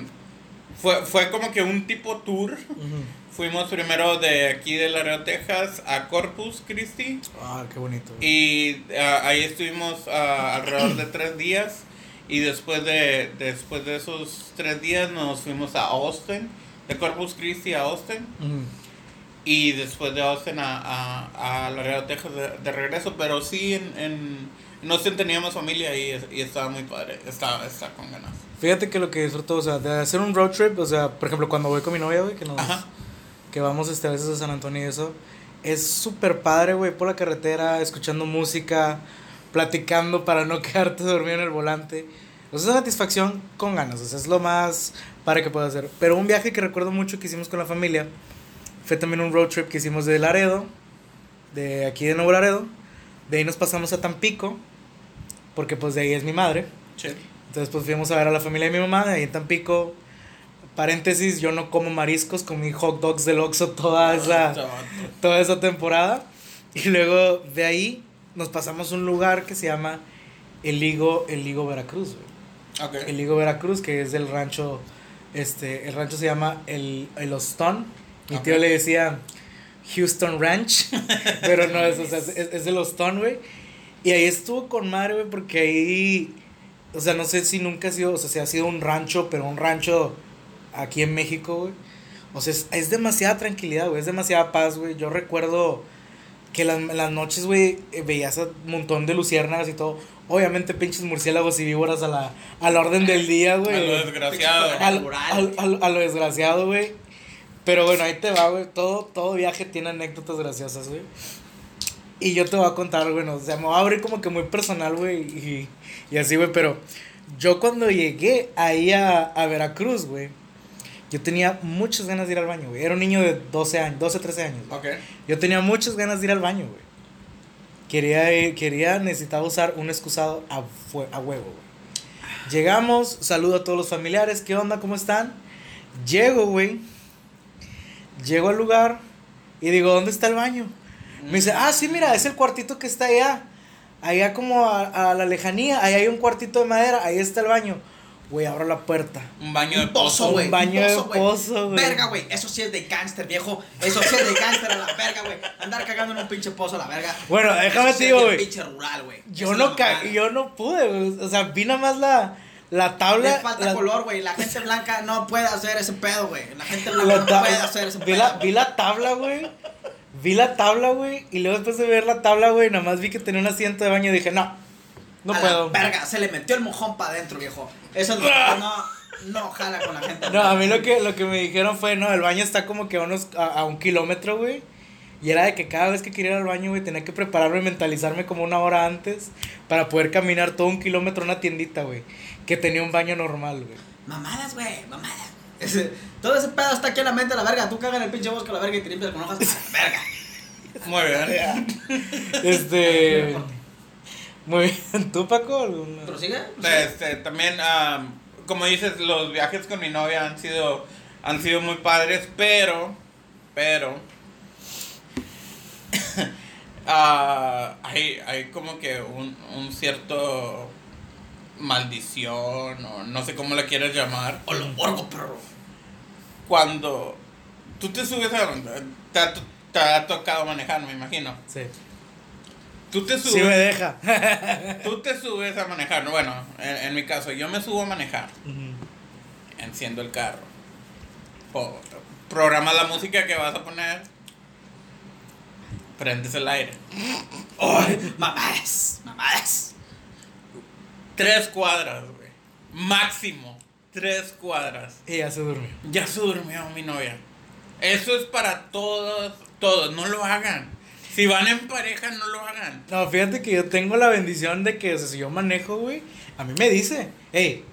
fue, fue como que un tipo tour. Fuimos primero de aquí de Laredo, Texas, a Corpus Christi. Ah, qué bonito. Y ah, ahí estuvimos alrededor de tres días. Y después de, después de esos tres días nos fuimos a Austin. De Corpus Christi a Austin. Ujú. Y después de Austin a, a, a Laredo, Texas de, de regreso. Pero sí, en, en, en Austin teníamos familia y, y estaba muy padre. Estaba, estaba con ganas. Fíjate que lo que disfruto, o sea, de hacer un road trip, o sea, por ejemplo, cuando voy con mi novia, güey, que nos, que vamos este, a veces a San Antonio y eso, es súper padre, güey, por la carretera, escuchando música, platicando para no quedarte dormido en el volante. O sea, satisfacción con ganas, o sea, es lo más padre que puedo hacer. Pero un viaje que recuerdo mucho que hicimos con la familia fue también un road trip que hicimos de Laredo, de aquí de Nuevo Laredo. De ahí nos pasamos a Tampico, porque pues de ahí es mi madre. Che. Entonces pues fuimos a ver a la familia de mi mamá, ahí en Tampico. Paréntesis, yo no como mariscos, comí hot dogs del Oxxo toda esa, toda esa temporada. Y luego de ahí nos pasamos a un lugar que se llama El Ligo, El Ligo Veracruz, güey. Ok. El Ligo Veracruz, que es del rancho, este, el rancho se llama El, el Hostón. Mi tío Ok. le decía Houston Ranch, pero no es, o sea, es, es el Hostón, güey. Y ahí estuvo con madre, güey, porque ahí, o sea, no sé si nunca ha sido, o sea, si ha sido un rancho, pero un rancho aquí en México, güey. O sea, es, es demasiada tranquilidad, güey, es demasiada paz, güey. Yo recuerdo que las, las noches, güey, eh, veías a un montón de luciérnagas y todo. Obviamente, pinches murciélagos y víboras a la, a la orden del día, A güey. lo desgraciado. Al- al- al- a lo desgraciado, güey. Pero bueno, ahí te va, güey. Todo, todo viaje tiene anécdotas graciosas, güey. Y yo te voy a contar, güey. no, O sea, me voy a abrir como que muy personal, güey. Y, y así, güey. Pero yo cuando llegué ahí a, a Veracruz, güey. Yo tenía muchas ganas de ir al baño, güey. Era un niño de 12 años, 12, 13 años. güey. Ok. Yo tenía muchas ganas de ir al baño, güey. Quería quería, necesitaba usar un excusado a, fue- a huevo, güey. Llegamos, saludo a todos los familiares, ¿qué onda? ¿Cómo están? Llego, güey. Llego al lugar y digo, ¿dónde está el baño? Me dice, ah, sí, mira, es el cuartito que está allá. Allá como a, a la lejanía, ahí hay un cuartito de madera, ahí está el baño. Güey, abro la puerta. Un baño de pozo, pozo. güey. Un baño un de pozo, güey. Verga, güey. Eso sí es de gangster, viejo. Eso sí es de gangster a la verga, güey. Andar cagando en un pinche pozo a la verga. Bueno, déjame te digo, güey. pinche rural, güey. Yo no, ca yo no pude, güey. O sea, vi nada más la, la tabla. Le falta la- color, güey. La gente blanca no puede hacer ese pedo, güey. La gente la blanca no ta- puede hacer ese vi, pedo. la, vi la tabla, güey. Vi la tabla, güey. Y luego después de ver la tabla, güey, nada más vi que tenía un asiento de baño y dije, no, no A la puedo. verga, se le metió el mojón para adentro, viejo. Eso es lo que no, no jala con la gente. No, a mí lo que, lo que me dijeron fue, no, el baño está como que a, unos, a, a un kilómetro, güey. Y era de que cada vez que quería ir al baño, güey, tenía que prepararme y mentalizarme como una hora antes para poder caminar todo un kilómetro a una tiendita, güey. Que tenía un baño normal, güey. Mamadas, güey, mamadas. Ese- todo ese pedo está aquí en la mente, la verga. Tú cagas en el pinche bosque, la verga, y te limpias con hojas. verga. Muy bien. Este. Muy bien. ¿Tú, Paco? ¿Alguna? ¿Prosigue? Este, también, am, como dices, los viajes con mi novia han sido, han sido muy padres, pero, pero, ah, hay, hay como que un, un cierto maldición, o no sé cómo la quieras llamar, O lo borgo, perro. cuando tú te subes a... Te ha, te ha tocado manejar, me imagino. Sí. Tú te subes... Sí me deja. Tú te subes a manejar, bueno, en, en mi caso, yo me subo a manejar, enciendo el carro, o, programa la música que vas a poner, prendes el aire. ¡Ay! Mamadas, mamadas. Tres cuadras, güey. Máximo, tres cuadras. y ya se durmió. Ya se durmió mi novia. Eso es para todos, todos, no lo hagan. Si van en pareja, no lo hagan. No, fíjate que yo tengo la bendición de que, o sea, si yo manejo, güey, a mí me dice, hey,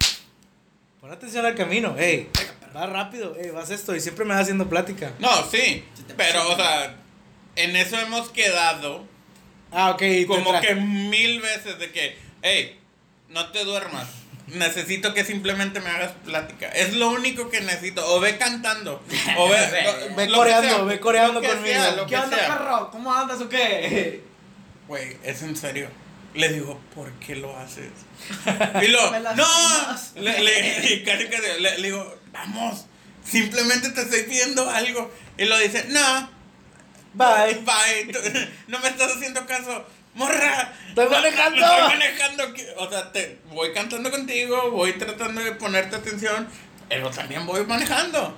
pon atención al camino, hey, va rápido, hey, vas esto, y siempre me va haciendo plática. No, sí, pero, o sea, en eso hemos quedado Ah, ok. como que mil veces de que, hey, no te duermas. Necesito que simplemente me hagas plática. Es lo único que necesito. O ve cantando. O ve, Ve- lo- ve lo que coreando, sea, ve coreando conmigo. sea, ¿Qué que onda, sea. perro? ¿Cómo andas o qué? Güey, es en serio. Le digo, ¿por qué lo haces? Y lo, no. Le, le- y casi, casi, le, le digo, vamos. Simplemente te estoy pidiendo algo. Y lo dice, no. Bye. Bye. No me estás haciendo caso. Morra. Estoy manejando. Estoy manejando. O sea, te voy cantando contigo, voy tratando de ponerte atención, pero también voy manejando.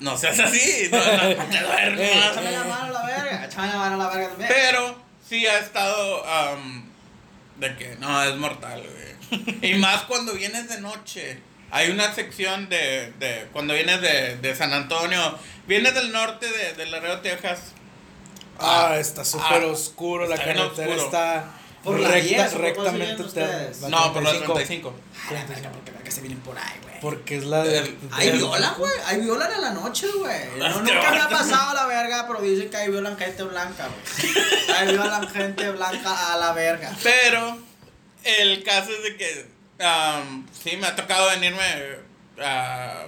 No seas así. No, no, no te duermas. Échame la mano a la verga. Échame la mano a la verga también. Pero sí ha estado am, de que no, es mortal, güey. Y más cuando vienes de noche. Hay una sección de, de cuando vienes de, de San Antonio, vienes del norte de, de Laredo, Texas. Ah, está súper Ah, oscuro, la está carretera está Por la recta, 10, ¿o por cuál rectamente. te- la No, por la 35, 35. A la verga, porque verga se vienen por ahí, güey. Porque es la de. El- Hay violan, güey. Hay violan en la noche, güey. No, Este nunca me ha pasado la verga, pero dicen que hay violan gente blanca, güey. Hay violan gente blanca a la verga. Pero el caso es de que am, sí me ha tocado venirme ah,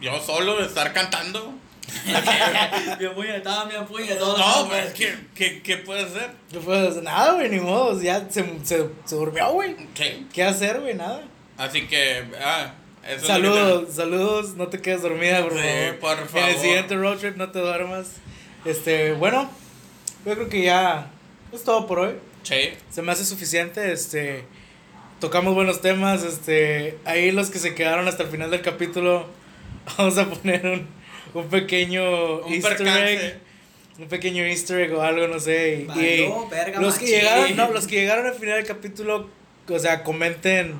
yo solo, estar cantando. Bien puñetado, bien puñetado. No, pues, ¿qué, qué, qué puedes hacer? No puedo hacer nada, güey, ni modo. Ya se, se, se durmió, güey. Sí. ¿Qué hacer, güey? Nada. Así que, ah, eso es lo que Saludos, saludos. No te quedes dormida, por Sí, favor. por En el favor. siguiente road trip no te duermas. Este, bueno, yo creo que ya es todo por hoy. Sí. Se me hace suficiente, este. Tocamos buenos temas, este. Ahí los que se quedaron hasta el final del capítulo, vamos a poner un, un pequeño Un easter percance. egg. Un pequeño easter egg o algo, no sé. y- y Valió verga, los que llegaron, no, los que llegaron al final del capítulo, o sea, comenten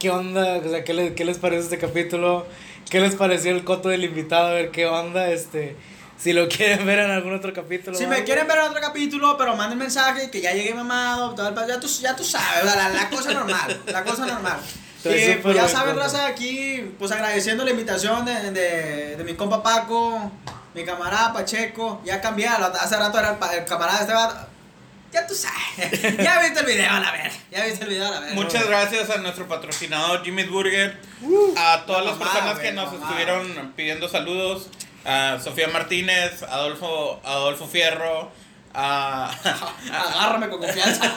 qué onda, o sea, qué, le- qué les parece este capítulo, qué les pareció el coto del invitado, a ver qué onda, este. Si lo quieren ver en algún otro capítulo. Si me algo. quieren ver en otro capítulo, pero manden mensaje que ya llegué mamado, todo el pa- ya tú, ya tú sabes, la, la, la cosa normal, la cosa normal. Estoy Y pues ya saben, raza, aquí, pues agradeciendo la invitación de, de, de mi compa Paco, mi camarada Pacheco. Ya cambié, hace rato era el, el camarada este vato. Ya tú sabes. Ya viste el video, a la ver. Ya viste el video, a la ver. Muchas gracias a nuestro patrocinador Jimmy's Burger, a todas La las mamada, personas que nos mamada. estuvieron pidiendo saludos, a Sofía Martínez, Adolfo, Adolfo Fierro, a, Agárrame con confianza.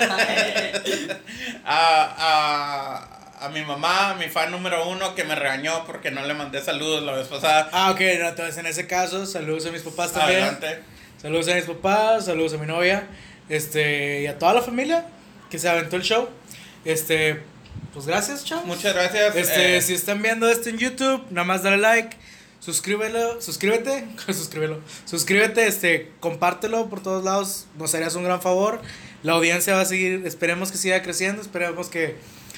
a, a, a mi mamá, mi fan número uno, que me regañó porque no le mandé saludos la vez pasada. Ah, ok, no, entonces en ese caso, saludos a mis papás también. Adelante. Saludos a mis papás, saludos a mi novia, este, y a toda la familia que se aventó el show. Este, pues gracias, chavos. Muchas gracias. Este, eh, si están viendo esto en YouTube, nada más dale like, suscríbelo, suscríbete, suscríbelo, suscríbete, este, compártelo por todos lados, nos harías un gran favor. La audiencia va a seguir, esperemos que siga creciendo, esperemos que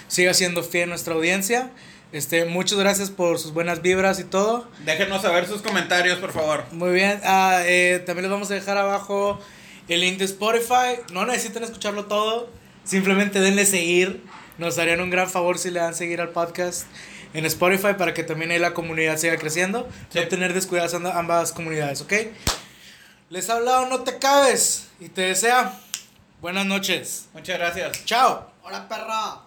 siga siendo fiel nuestra audiencia. Este, muchas gracias por sus buenas vibras y todo. Déjenos saber sus comentarios, por favor. Muy bien, ah, eh, también les vamos a dejar abajo el link de Spotify. No necesitan escucharlo todo, simplemente denle seguir. Nos harían un gran favor si le dan seguir al podcast en Spotify para que también ahí la comunidad siga creciendo. Sí. No tener descuidadas ambas comunidades, ¿ok? Les ha hablado No Te Cabes y te desea buenas noches. Muchas gracias. Chao. Hola, perra.